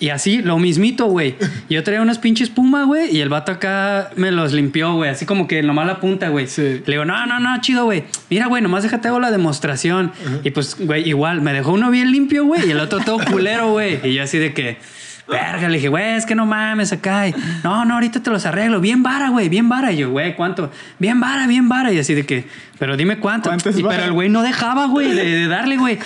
Y así, lo mismito, güey. Yo traía unas pinches puma, güey, y el vato acá me los limpió, güey. Así como que nomás la punta, güey. Sí. Le digo, no, no, no, chido, güey. Mira, güey, nomás déjate hago la demostración. Y pues, güey, igual, me dejó uno bien limpio, güey, y el otro todo culero, güey. Y yo así de que, verga, le dije, güey, es que no mames acá. Y, no, no, ahorita te los arreglo. Bien vara, güey, bien vara. Y yo, güey, ¿cuánto? Bien vara, bien vara. Y así de que, pero dime cuánto. ¿Cuánto es Y- pero el güey no dejaba, güey, de, de darle, güey.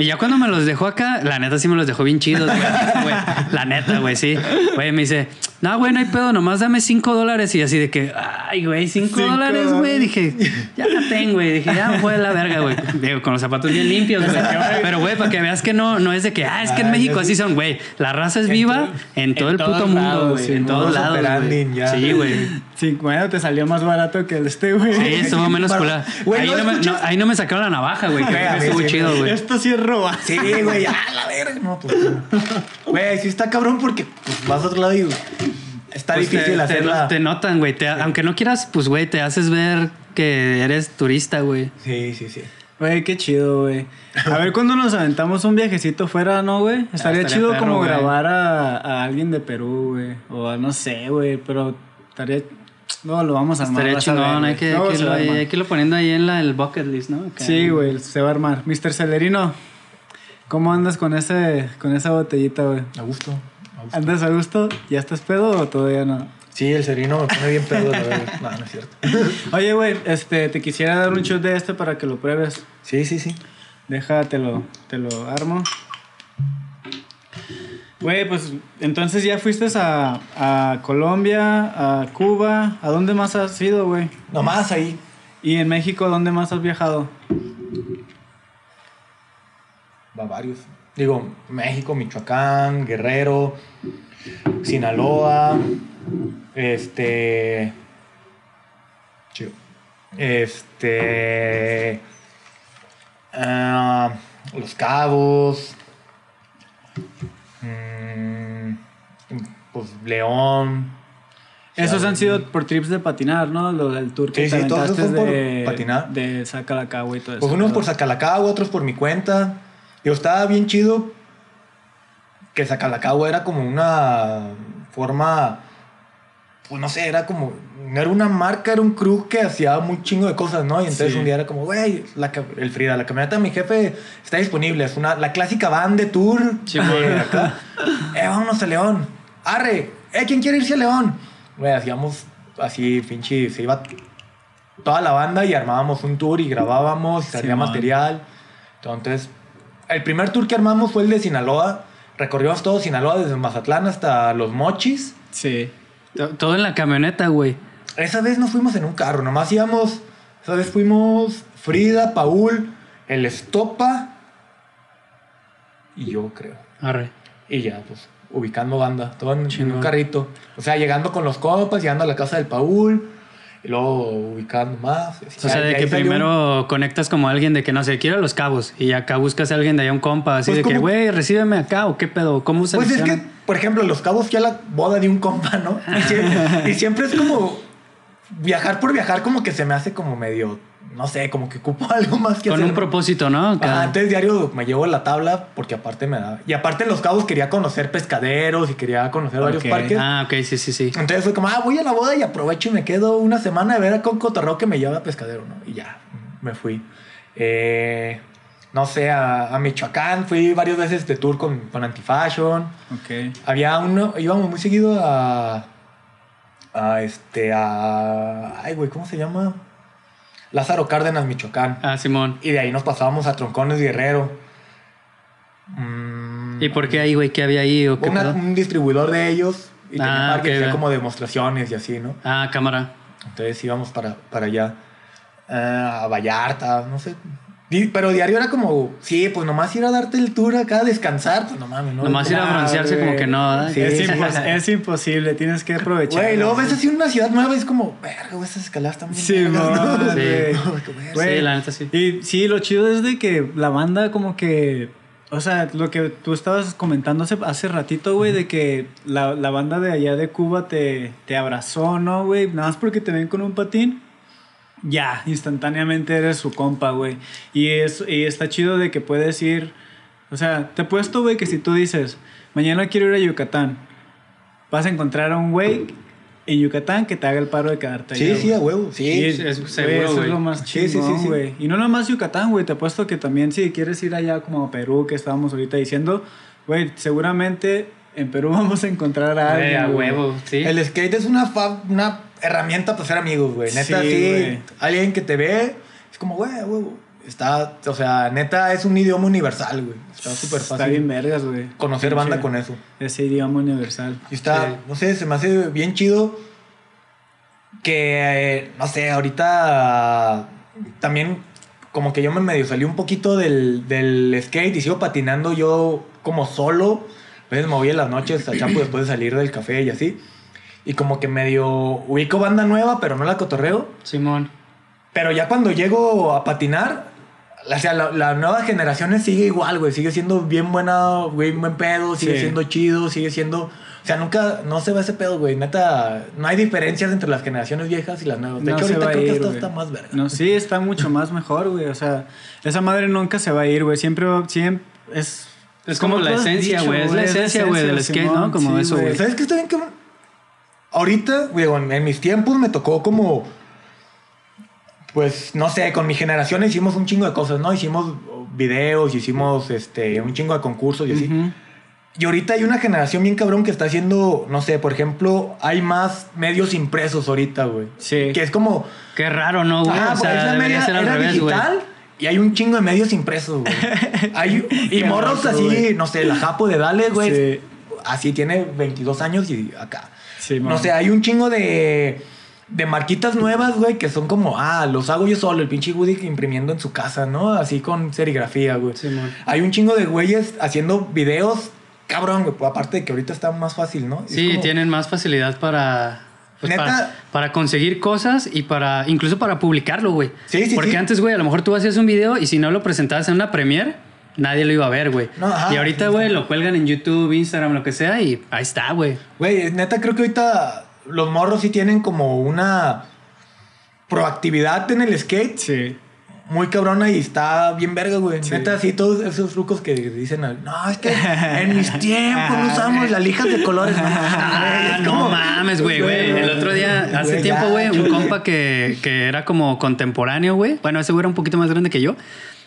Y ya cuando me los dejó acá, la neta sí me los dejó bien chidos, güey. La neta, güey, sí. Güey, me dice, no, güey, no hay pedo, nomás dame cinco dólares. Y así de que, ay, güey, cinco Cinco dólares, güey. Dije, ya la tengo, güey. Dije, ya fue la verga, güey. Digo, con los zapatos bien limpios, güey. Pero, güey, para que veas que no, no es de que, ah, es que en Ah, México así sí. son, güey. La raza es viva en todo en el puto mundo, güey. sí, en todos lados, güey. Sí, güey. Sí, bueno, te salió más barato que el este, güey. Sí, estuvo menos. Güey, Ahí, ¿no me- no, ahí no me sacaron la navaja, güey. Que a estuvo sí, chido, güey. Esto sí es robar. Sí, güey, ah, la verga. No, pues. Güey, sí está cabrón porque pues, vas a otro lado y está Pues difícil te, hacerla. Te, te notan, güey. Aunque no quieras, pues, güey, te haces ver que eres turista, güey. Sí, sí, sí. Güey, qué chido, güey. A ver cuando nos aventamos un viajecito fuera, ¿no, güey? Estaría, estaría chido perro, como grabar a, a alguien de Perú, güey. O a no sé, güey, pero estaría... No, lo vamos a armar. Estaría chingón. güey. Hay que, Luego hay que lo, hay, que poniendo ahí en la, el bucket list, ¿no? Sí, güey, se va a armar. Mr. Celerino, ¿cómo andas con, ese, con esa botellita, güey? A gusto. A. ¿Andas a gusto? ¿Ya estás pedo o todavía no? Sí, el serino me pone bien pedo, la verdad. No, no es cierto. Oye, güey, este, te quisiera dar un shot de este para que lo pruebes. Sí, sí, sí. Déjate lo, te lo armo. Güey, pues entonces ya fuiste a, a Colombia, a Cuba. ¿A dónde más has ido, güey? Nomás ahí. ¿Y en México dónde más has viajado? Va varios. Digo, México, Michoacán, Guerrero, Sinaloa, este. Chido. Este. ah, Los Cabos. mm, pues León. Esos han sido por trips de patinar, ¿no? Lo del tour que Sí, te sí, todos son por de, patinar. de Sacalacagua y todo eso. Pues unos ¿no? por Sacalacagua, otros por mi cuenta. Yo estaba bien chido que Sacalacagua era como una forma, pues no sé, era como, no era una marca, era un crew que hacía muy chingo de cosas, ¿no? Y entonces Sí. un día era como, güey, el Frida, la camioneta de mi jefe está disponible, es una, la clásica van de tour de acá. eh, vámonos a León. Arre, eh, ¿quién quiere irse a León? Güey, hacíamos así, pinche, se iba toda la banda y armábamos un tour y grabábamos, y salía Simón. material. Entonces, el primer tour que armamos fue el de Sinaloa. Recorrimos todo Sinaloa desde Mazatlán hasta Los Mochis. Sí. To- Todo en la camioneta, güey. Esa vez no fuimos en un carro, nomás íbamos. Esa vez fuimos Frida, Paul, el Estopa y yo creo. Arre. Y ya, pues, ubicando banda, todo en, en un carrito. O sea, llegando con los compas, llegando a la casa del Paul, y luego ubicando más. O sea, de que un- primero conectas como alguien de que no sé, quiero a los cabos. Y acá buscas a alguien de allá, un compa, así Pues de que, güey, recíbeme acá o qué pedo, ¿cómo se Pues es que, por ejemplo, Los Cabos fui a la boda de un compa, ¿no? Y siempre, y siempre es como viajar por viajar, como que se me hace como medio, no sé, como que ocupo algo más que Con hacer. un propósito, ¿no? Ajá, entonces diario me llevo la tabla porque aparte me da. Y aparte en Los Cabos quería conocer pescaderos y quería conocer varios parques. Ah, ok, sí, sí, sí. Entonces fue como, ah, voy a la boda y aprovecho y me quedo una semana de ver a con Cotorreo que me lleva a pescadero, ¿no? Y ya, me fui. Eh, no sé, a, a Michoacán fui varias veces de tour con, con Antifashion. Ok. Había uno, íbamos muy seguido a. A este, a. Ay, güey, ¿cómo se llama? Lázaro Cárdenas, Michoacán. Ah, Simón. Y de ahí nos pasábamos a Troncones Guerrero. Mm, ¿Y por qué ahí, güey? ¿Qué había ahí o qué una- un distribuidor de ellos. Y tenía Ah, parque ok, hacía ya. como demostraciones y así, ¿no? Ah, cámara. Entonces íbamos para, para allá. Ah, a Vallarta, no sé. Pero diario era como, sí, pues nomás ir a darte el tour acá a descansar, pues no mames, ¿no? Nomás ir a broncearse como que no, ¿verdad? Sí. es, impos- es imposible, tienes que aprovechar. Güey, luego ves así una ciudad nueva y es como, verga, güey, esas escaladas están bien. Sí, vergas", no, Güey, Sí, la neta sí. Y sí, lo chido es de que la banda como que... O sea, lo que tú estabas comentando hace, hace ratito, güey, de que la, la banda de allá de Cuba te, te abrazó, ¿no, güey? Nada más porque te ven con un patín. Ya, instantáneamente eres su compa, güey. Y, es, y está chido de que puedes ir... O sea, te he puesto, güey, que si tú dices, mañana quiero ir a Yucatán, vas a encontrar a un güey en Yucatán que te haga el paro de quedarte allá. Sí, sí, a huevo. Sí, Sí, es- es, seguro, eso es lo más Sí, sí, sí, chingón, sí. güey. Y no nomás Yucatán, güey. Te apuesto que también si quieres ir allá como a Perú, que estábamos ahorita diciendo, güey, seguramente en Perú vamos a encontrar a alguien. a güey. huevo, sí. El skate es una, fa- una herramienta para ser amigos, güey. Neta, Sí, sí. güey. Alguien que te ve, es como, güey, huevo. Está, o sea, neta, es un idioma universal, güey. Está súper Está bien fácil vergas, güey. conocer banda con eso. Ese idioma universal. Y está, no sé, se me hace bien chido que, eh, no sé, ahorita también como que yo me medio salí un poquito del, del skate y sigo patinando yo como solo. A veces me voy en las noches a Chapo después de salir del café y así. Y como que medio ubico banda nueva, pero no la cotorreo. Simón. Pero ya cuando llego a patinar, o sea, la, la nueva generación sigue igual, güey. Sigue siendo bien buena, güey, buen pedo, sigue Sí. siendo chido, sigue siendo... O sea, nunca, no se va ese pedo, güey. Neta, no hay diferencias entre las generaciones viejas y las nuevas. De No hecho, se ahorita va a creo que ir, esta güey. está más verga. No, sí, está mucho más mejor, güey. O sea, esa madre nunca se va a ir, güey. Siempre, siempre es... Es como la esencia, güey. Es la esencia, güey, del skate, ¿no? Como eso, güey. ¿Sabes qué está bien cabrón? Ahorita, güey, en, mis tiempos me tocó como... Pues, no sé, con mi generación hicimos un chingo de cosas, ¿no? Hicimos videos, hicimos este, un chingo de concursos y así. Ujú. Y ahorita hay una generación bien cabrón que está haciendo, no sé, por ejemplo, hay más medios impresos ahorita, güey. Sí. Que es como, Qué raro, ¿no, güey? ah, o pues sea, esa debería media ser al era revés, güey. digital y hay un chingo de medios impresos, güey. Hay- y Qué morros así, güey. no sé, la Japo de Dale, güey. Sí. Así tiene 22 años y acá. Sí, no sé, hay un chingo de, de marquitas nuevas, güey, que son como, ah, los hago yo solo, el pinche Woody imprimiendo en su casa, ¿no? Así con serigrafía, güey. Simón. Hay un chingo de güeyes haciendo videos, cabrón, güey. Aparte de que ahorita está más fácil, ¿no? Sí, como- tienen más facilidad para, pues, Neta. para. para conseguir cosas y para. incluso para publicarlo, güey. Sí, sí, Porque sí. antes, güey, a lo mejor tú hacías un video y si no lo presentabas en una premiere, nadie lo iba a ver, güey. No, y ahorita, sí, güey, lo cuelgan en YouTube, Instagram, lo que sea, y ahí está, güey. Güey, neta, creo que ahorita los morros sí tienen como una proactividad en el skate Sí. muy cabrona y está bien verga, güey. Sí. Neta, sí, todos esos trucos que dicen, no, es que en mis tiempos no usamos las lijas de colores. No, Ah, es no como- mames, güey, güey. El otro día, hace Güey, tiempo, güey, un compa que, que era como contemporáneo, güey. Bueno, ese güey era un poquito más grande que yo.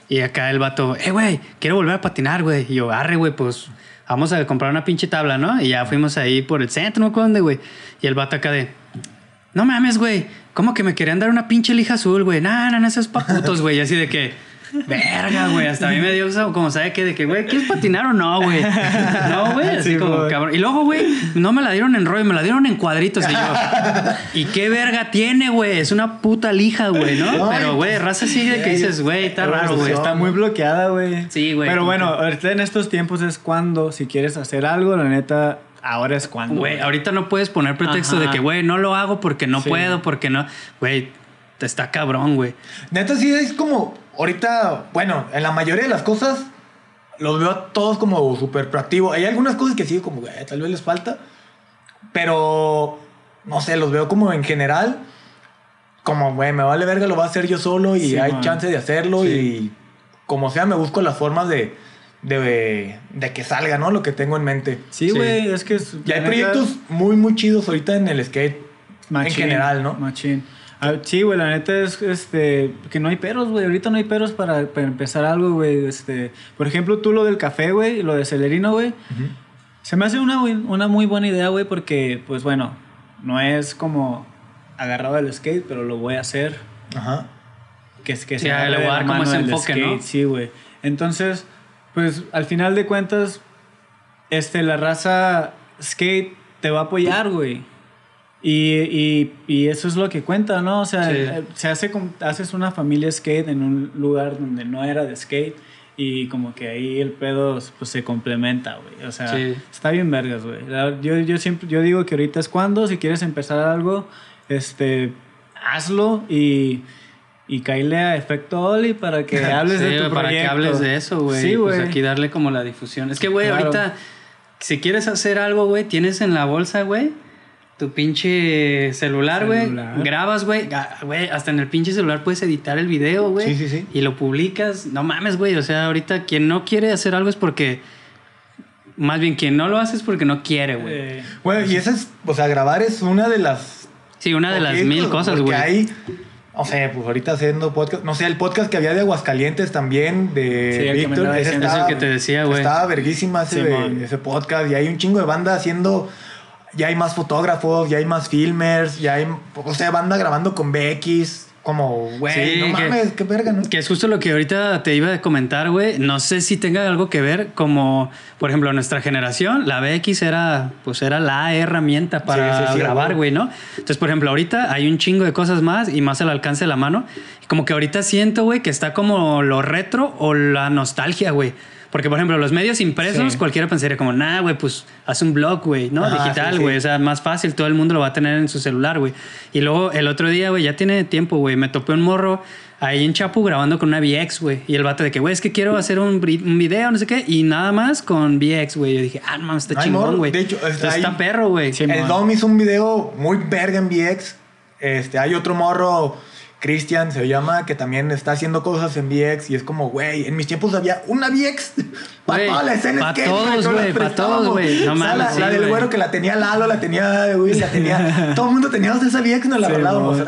Y acá el vato, eh, güey, quiero volver a patinar, güey. Y yo, arre, güey, pues vamos a comprar una pinche tabla, ¿no? Y ya fuimos ahí por el centro, no me dónde, güey. Y el vato acá de, no mames, güey. ¿Cómo que me querían dar una pinche lija azul, güey? No, no, no, esos paputos, güey. Y así de que, verga, güey. Hasta a mí me dio eso, como sabe que de que, güey, ¿quieres patinar o no, güey? No, güey. Así Sí, como, güey. cabrón. Y luego, güey, no me la dieron en rollo, me la dieron en cuadritos. Y yo, ¿y qué verga tiene, güey? Es una puta lija, güey, ¿no? Pero, güey, pues, raza sí de que dices, güey, está raro, güey. Está muy bloqueada, güey. Sí, güey, Pero bueno, ahorita en estos tiempos es cuando, si quieres hacer algo, la neta, ahora es cuando. Güey, ahorita no puedes poner pretexto Ajá. de que, güey, no lo hago porque no Sí. puedo, porque no. Güey, te está cabrón, güey. Neta, sí es como, ahorita, bueno, en la mayoría de las cosas los veo a todos como súper proactivos. Hay algunas cosas que sí, como, güey, tal vez les falta. Pero, no sé, los veo como en general. Como, güey, me vale verga, lo voy a hacer yo solo y Sí, hay man. chance de hacerlo. Sí. Y como sea, me busco las formas de, de, de que salga, ¿no? Lo que tengo en mente. Sí, Sí. güey, es que... es- Y hay proyectos muy, muy chidos ahorita en el skate. machín, en general, ¿no? Machín. Ah, sí, güey, la neta es este, que no hay peros, güey. Ahorita no hay peros para, para empezar algo, güey. Este, por ejemplo, tú lo del café, güey, lo de Celerino, güey. Se me hace una, una muy buena idea, güey, porque, pues bueno, no es como agarrado del skate, pero lo voy a hacer. Ajá. Que que Sí, se le voy a dar como ese enfoque, ¿no? Sí, güey. Entonces, pues al final de cuentas, este, la raza skate te va a apoyar, güey. Y, y, y eso es lo que cuenta, ¿no? O sea, Sí. eh, se hace haces una familia skate en un lugar donde no era de skate y como que ahí el pedo pues se complementa, güey. O sea, Sí. está bien vergas, güey. Yo, yo siempre yo digo que ahorita es cuando si quieres empezar algo, este hazlo y y caile a efecto Oli para que hables Sí, de tu para que proyecto. hables de eso, güey. Sí, Pues güey. aquí darle como la difusión. Es que, güey, Claro. ahorita, si quieres hacer algo, güey, tienes en la bolsa, güey, tu pinche celular, güey. Grabas, güey. Güey, hasta en el pinche celular puedes editar el video, güey. Sí, sí, sí. Y lo publicas. No mames, güey. O sea, ahorita quien no quiere hacer algo es porque. Más bien, quien no lo hace es porque no quiere, güey. Eh, Bueno, y esa es, o sea, grabar es una de las sí, una de las mil cosas, porque güey. hay, o sea, pues ahorita haciendo podcast, no sé, el podcast que había de Aguascalientes también, de Sí, Víctor. Es el que te decía, güey. Estaba verguísima ese, ese podcast, y hay un chingo de banda haciendo, ya hay más fotógrafos, ya hay más filmers, ya hay, o sea, banda grabando con BX, como, güey, Sí, no que- mames, qué verga, ¿no? Que es justo lo que ahorita te iba a comentar, güey. No sé si tenga algo que ver como, por ejemplo, nuestra generación, la BX era, pues era la herramienta para Sí, sí, grabar, güey. güey, ¿no? Entonces, por ejemplo, ahorita hay un chingo de cosas más y más al alcance de la mano. Y como que ahorita siento, güey, que está como lo retro o la nostalgia, güey. Porque, por ejemplo, los medios impresos, Sí. cualquiera pensaría como, nah, güey, pues haz un blog, güey, ¿no? Ajá, Digital, sí, sí. güey. O sea, más fácil, todo el mundo lo va a tener en su celular, güey. Y luego el otro día, güey, ya tiene tiempo, güey, me topé un morro ahí en Chapu grabando con una VX, güey. Y el vato de que, güey, es que quiero hacer un, video, no sé qué, y nada más con VX, güey. Yo dije, ah, no mames, está Ay, chingón, güey. de hecho, hay- está perro, güey. El. Dom hizo un video muy verga en VX. Este, hay otro morro, Cristian se llama, que también está haciendo cosas en VX. Y es como, güey, en mis tiempos había una VX para toda la escena pa' skate, todos, todas güey, las pa' prestábamos. todos, güey. No O sea, mames, La, sí, la del güero que la tenía Lalo, la tenía, güey, la tenía. todo el mundo teníamos esa VX, nos la Sí, rolábamos.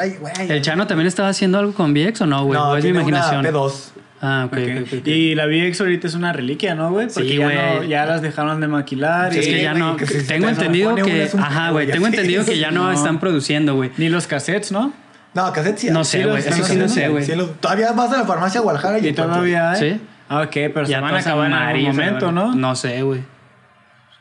¿El Chano también estaba haciendo algo con VX o no, güey? no, ¿O es mi imaginación? Una P2. Ah, ok. Y la VX ahorita es una reliquia, ¿no, güey? Porque Sí, ya, no- ya las dejaron de maquilar. Sí, es y- que ya no. que si se tengo te entendido que. Ajá, güey. ya Tengo entendido que ya no No. están produciendo, güey. Ni los cassettes, ¿no? No, cassette sí. No sé, güey, sí sí no sé, güey. Todavía vas a la farmacia Guadalajara y Y todavía hay. Sí. Ah, ok, pero se Ya van a acabar en algún momento. ¿no? No sé, güey.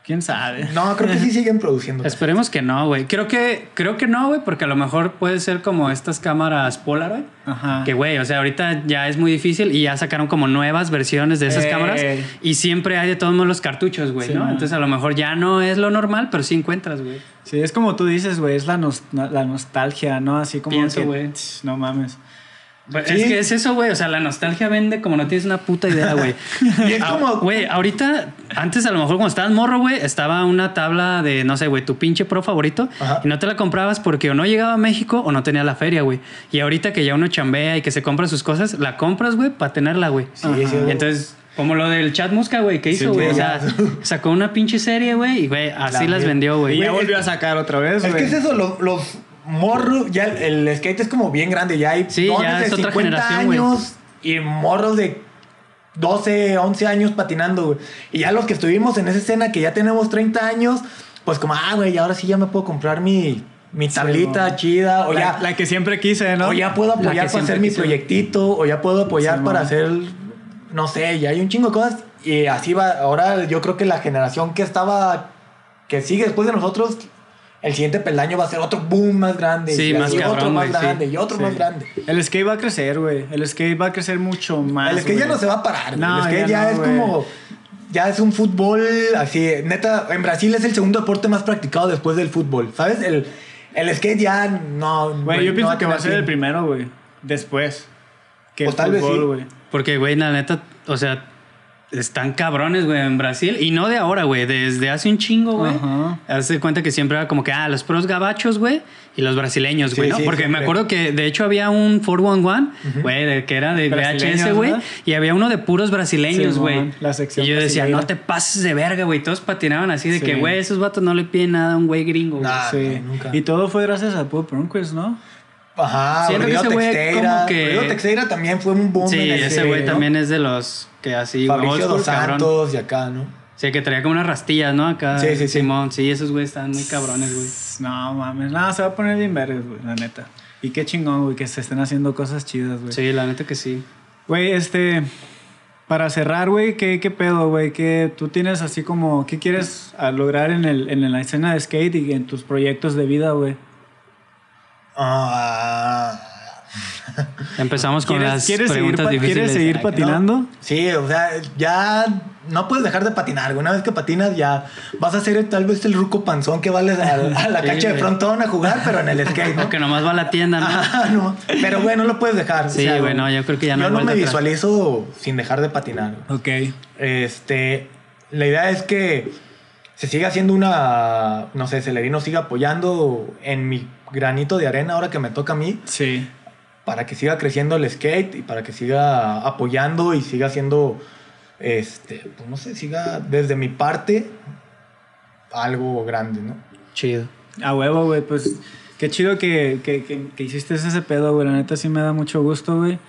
¿Quién sabe? No, creo que sí siguen produciendo. Esperemos que no, güey. Creo que, creo que no, güey, porque a lo mejor puede ser como estas cámaras Polaroid. Ajá. Que, güey, o sea, ahorita ya es muy difícil y ya sacaron como nuevas versiones de esas Eh. cámaras y siempre hay de todos modos los cartuchos, güey, Sí, ¿no? man. Entonces a lo mejor ya no es lo normal, pero sí encuentras, güey. Sí, es como tú dices, güey, es la, nos- la nostalgia, ¿no? Así como Pienso, güey. No mames. Pues, Sí. Es que es eso, güey. O sea, la nostalgia vende como no tienes una puta idea, güey. Y es Ah, como- Güey, ahorita, antes a lo mejor cuando estabas morro, güey, estaba una tabla de, no sé, güey, tu pinche pro favorito. Ajá. Y no te la comprabas porque o no llegaba a México o no tenía la feria, güey. Y ahorita que ya uno chambea y que se compra sus cosas, la compras, güey, para tenerla, güey. Sí, sí, Y entonces, como lo del chat Musca, güey, que hizo, Sí, güey. o sea, sacó una pinche serie, güey, y, güey, así La las vendió, güey. Y ya volvió a sacar otra vez, Es güey. que es eso, los, los morros, ya el, el skate es como bien grande, ya hay Sí, ya de es otra 50 generación, güey. años y morros de 12, 11 años patinando, güey. Y ya los que estuvimos en esa escena que ya tenemos 30 años, pues como, ah, güey, ahora sí ya me puedo comprar mi, mi tablita chida, o la, ya, la que siempre quise, ¿no? o ya puedo apoyar para hacer mi proyectito, o ya puedo apoyar Sí, para hacer, no sé, ya hay un chingo de cosas. Y así va, ahora yo creo que la generación que estaba, que sigue después de nosotros, el siguiente peldaño va a ser otro boom más grande. Sí, y más así cabrón, otro más güey, sí. grande, y otro Sí. más grande. El skate va a crecer, güey. El skate va a crecer mucho más. el skate ya no se va a parar. güey. No, el skate ya ya, no, es güey. como. Ya es un fútbol así. Neta, en Brasil es el segundo deporte más practicado después del fútbol. ¿Sabes? El, el skate ya no. Güey, yo no pienso va que va a ser el primero, güey. Después. Que O el tal vez sí. Porque, güey, la neta, o sea, están cabrones, güey, en Brasil. Y no de ahora, güey, desde hace un chingo, güey. Ajá. Hazte cuenta que siempre era como que, ah, los pros gabachos, güey, y los brasileños, Sí, güey, ¿no? sí, Porque me acuerdo que, de hecho, había un 411, güey, de- que era de Brasileños, VHS, güey, ¿no? y había uno de puros brasileños, güey. y yo decía, brasileña. no te pases de verga, güey. Todos patinaban así de Sí. que, güey, esos vatos no le piden nada a un güey gringo, güey. Nah. Sí. no, nunca. Y todo fue gracias a Pop Pronquist, ¿no? Ajá, Siento que Río ese güey Texteira. como que- Río Texteira también fue un boom. Sí, en ese güey ¿no? también es de los que así, güey, Fabricio dos cabrón. Santos y acá, ¿no? Sí, que traía como unas rastillas, ¿no? Acá. Sí, sí, sí. Simón, sí, esos güeyes están muy cabrones, güey. No, mames. No, se va a poner bien verdes, güey, la neta. Y qué chingón, güey, que se estén haciendo cosas chidas, güey. Sí, la neta que sí. Güey, este. Para cerrar, güey, ¿qué, ¿qué pedo, güey? ¿Qué tú tienes así como. ¿Qué quieres lograr en, el, en la escena de skate y en tus proyectos de vida, güey? Ah, Empezamos con ¿Quieres, las ¿quieres seguir, preguntas pa- difíciles. ¿quieres seguir Ay, patinando? sí, o sea, ya no puedes dejar de patinar. Una vez que patinas, ya vas a ser tal vez el ruco panzón que vale a, a la Sí, cancha de frontón a jugar, pero en el skate, O ¿no? que nomás va a la tienda, ¿no? No. Pero güey, no lo puedes dejar. Sí, güey, no, yo creo que ya no Yo no me atrás. visualizo sin dejar de patinar. Ok. Este, la idea es que se siga haciendo una, no sé, Celerino siga apoyando en mi granito de arena ahora que me toca a mí, Sí. para que siga creciendo el skate y para que siga apoyando y siga haciendo, este, pues no sé, siga desde mi parte algo grande, ¿no? Chido. A huevo, güey, pues qué chido que, que, que- que hiciste ese pedo, güey. La neta sí me da mucho gusto, güey.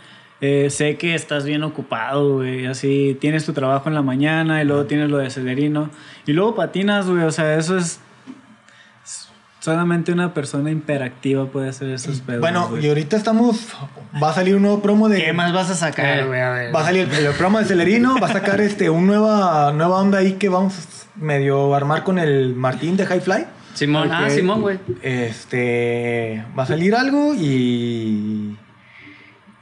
Eh, sé que estás bien ocupado, güey. Así tienes tu trabajo en la mañana y luego tienes lo de Celerino. Y luego patinas, güey. O sea, eso es. Solamente una persona hiperactiva puede hacer esos pedos. bueno, güey. y ahorita estamos, va a salir un nuevo promo de... ¿qué más vas a sacar, Eh, güey? A ver. Va a salir el, el promo de Celerino, va a sacar este, un nueva, nueva onda ahí que vamos medio a armar con el Martín de High Fly. Simón, ah. Simón, güey. Este va a salir algo y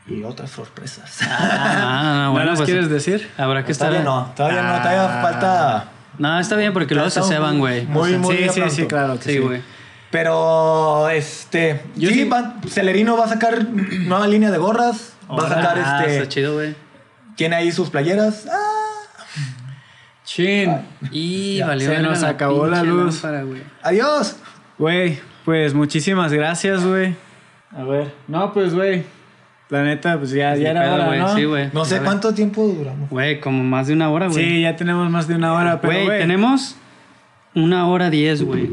y otras sorpresas. Ah, no, no, ¿No bueno, las pues quieres decir? habrá que estar. todavía no, todavía no, todavía Ah. falta. No, está bien porque luego se ceban, güey. Muy, muy sí, sí, pronto. sí, claro que sí. Sí, güey. Pero este, Yo sí, sí- va- Celerino va a sacar nueva línea de gorras, va a sacar Ah, está este, chido, güey. tiene ahí sus playeras. Ah, Chin. Y Ya, valió se nos acabó la luz. lámpara, güey. adiós. Güey, pues muchísimas gracias, güey. A ver. No, pues, güey. La neta, pues ya, ya era pedo, hora, güey. ¿no? Sí, güey. No sé cuánto tiempo duramos. Güey, como más de una hora, güey. Sí, ya tenemos más de una hora, pero, Güey, güey. tenemos una hora diez, güey.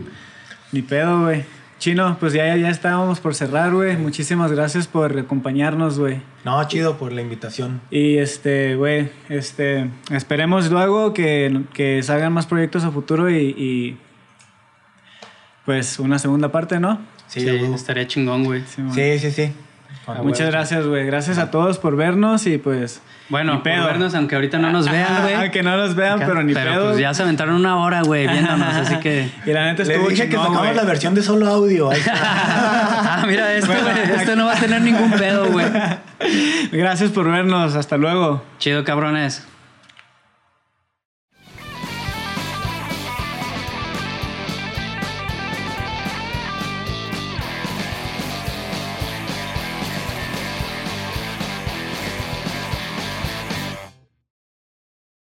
Ni pedo, güey. Chino, pues ya, ya estábamos por cerrar, güey. Muchísimas gracias por acompañarnos, güey. No, chido por la invitación. Y este, güey, este, esperemos luego que, que salgan más proyectos a futuro y, y, pues una segunda parte, ¿no? Sí, estaría chingón, güey. Sí, sí, sí, sí. Muchas gracias, güey. Gracias a todos por vernos y pues. Bueno, ni por vernos, aunque ahorita no nos vean, güey. Aunque no nos vean, pero ni Pero pedo. pues ya se aventaron una hora, güey, viéndonos, así que... Y la neta Le estuvo dije que chingón, sacamos güey. la versión de solo audio. Ahí está. ah, mira, esto, Bueno, güey, esto no va a tener ningún pedo, güey. Gracias por vernos. Hasta luego. Chido, cabrones.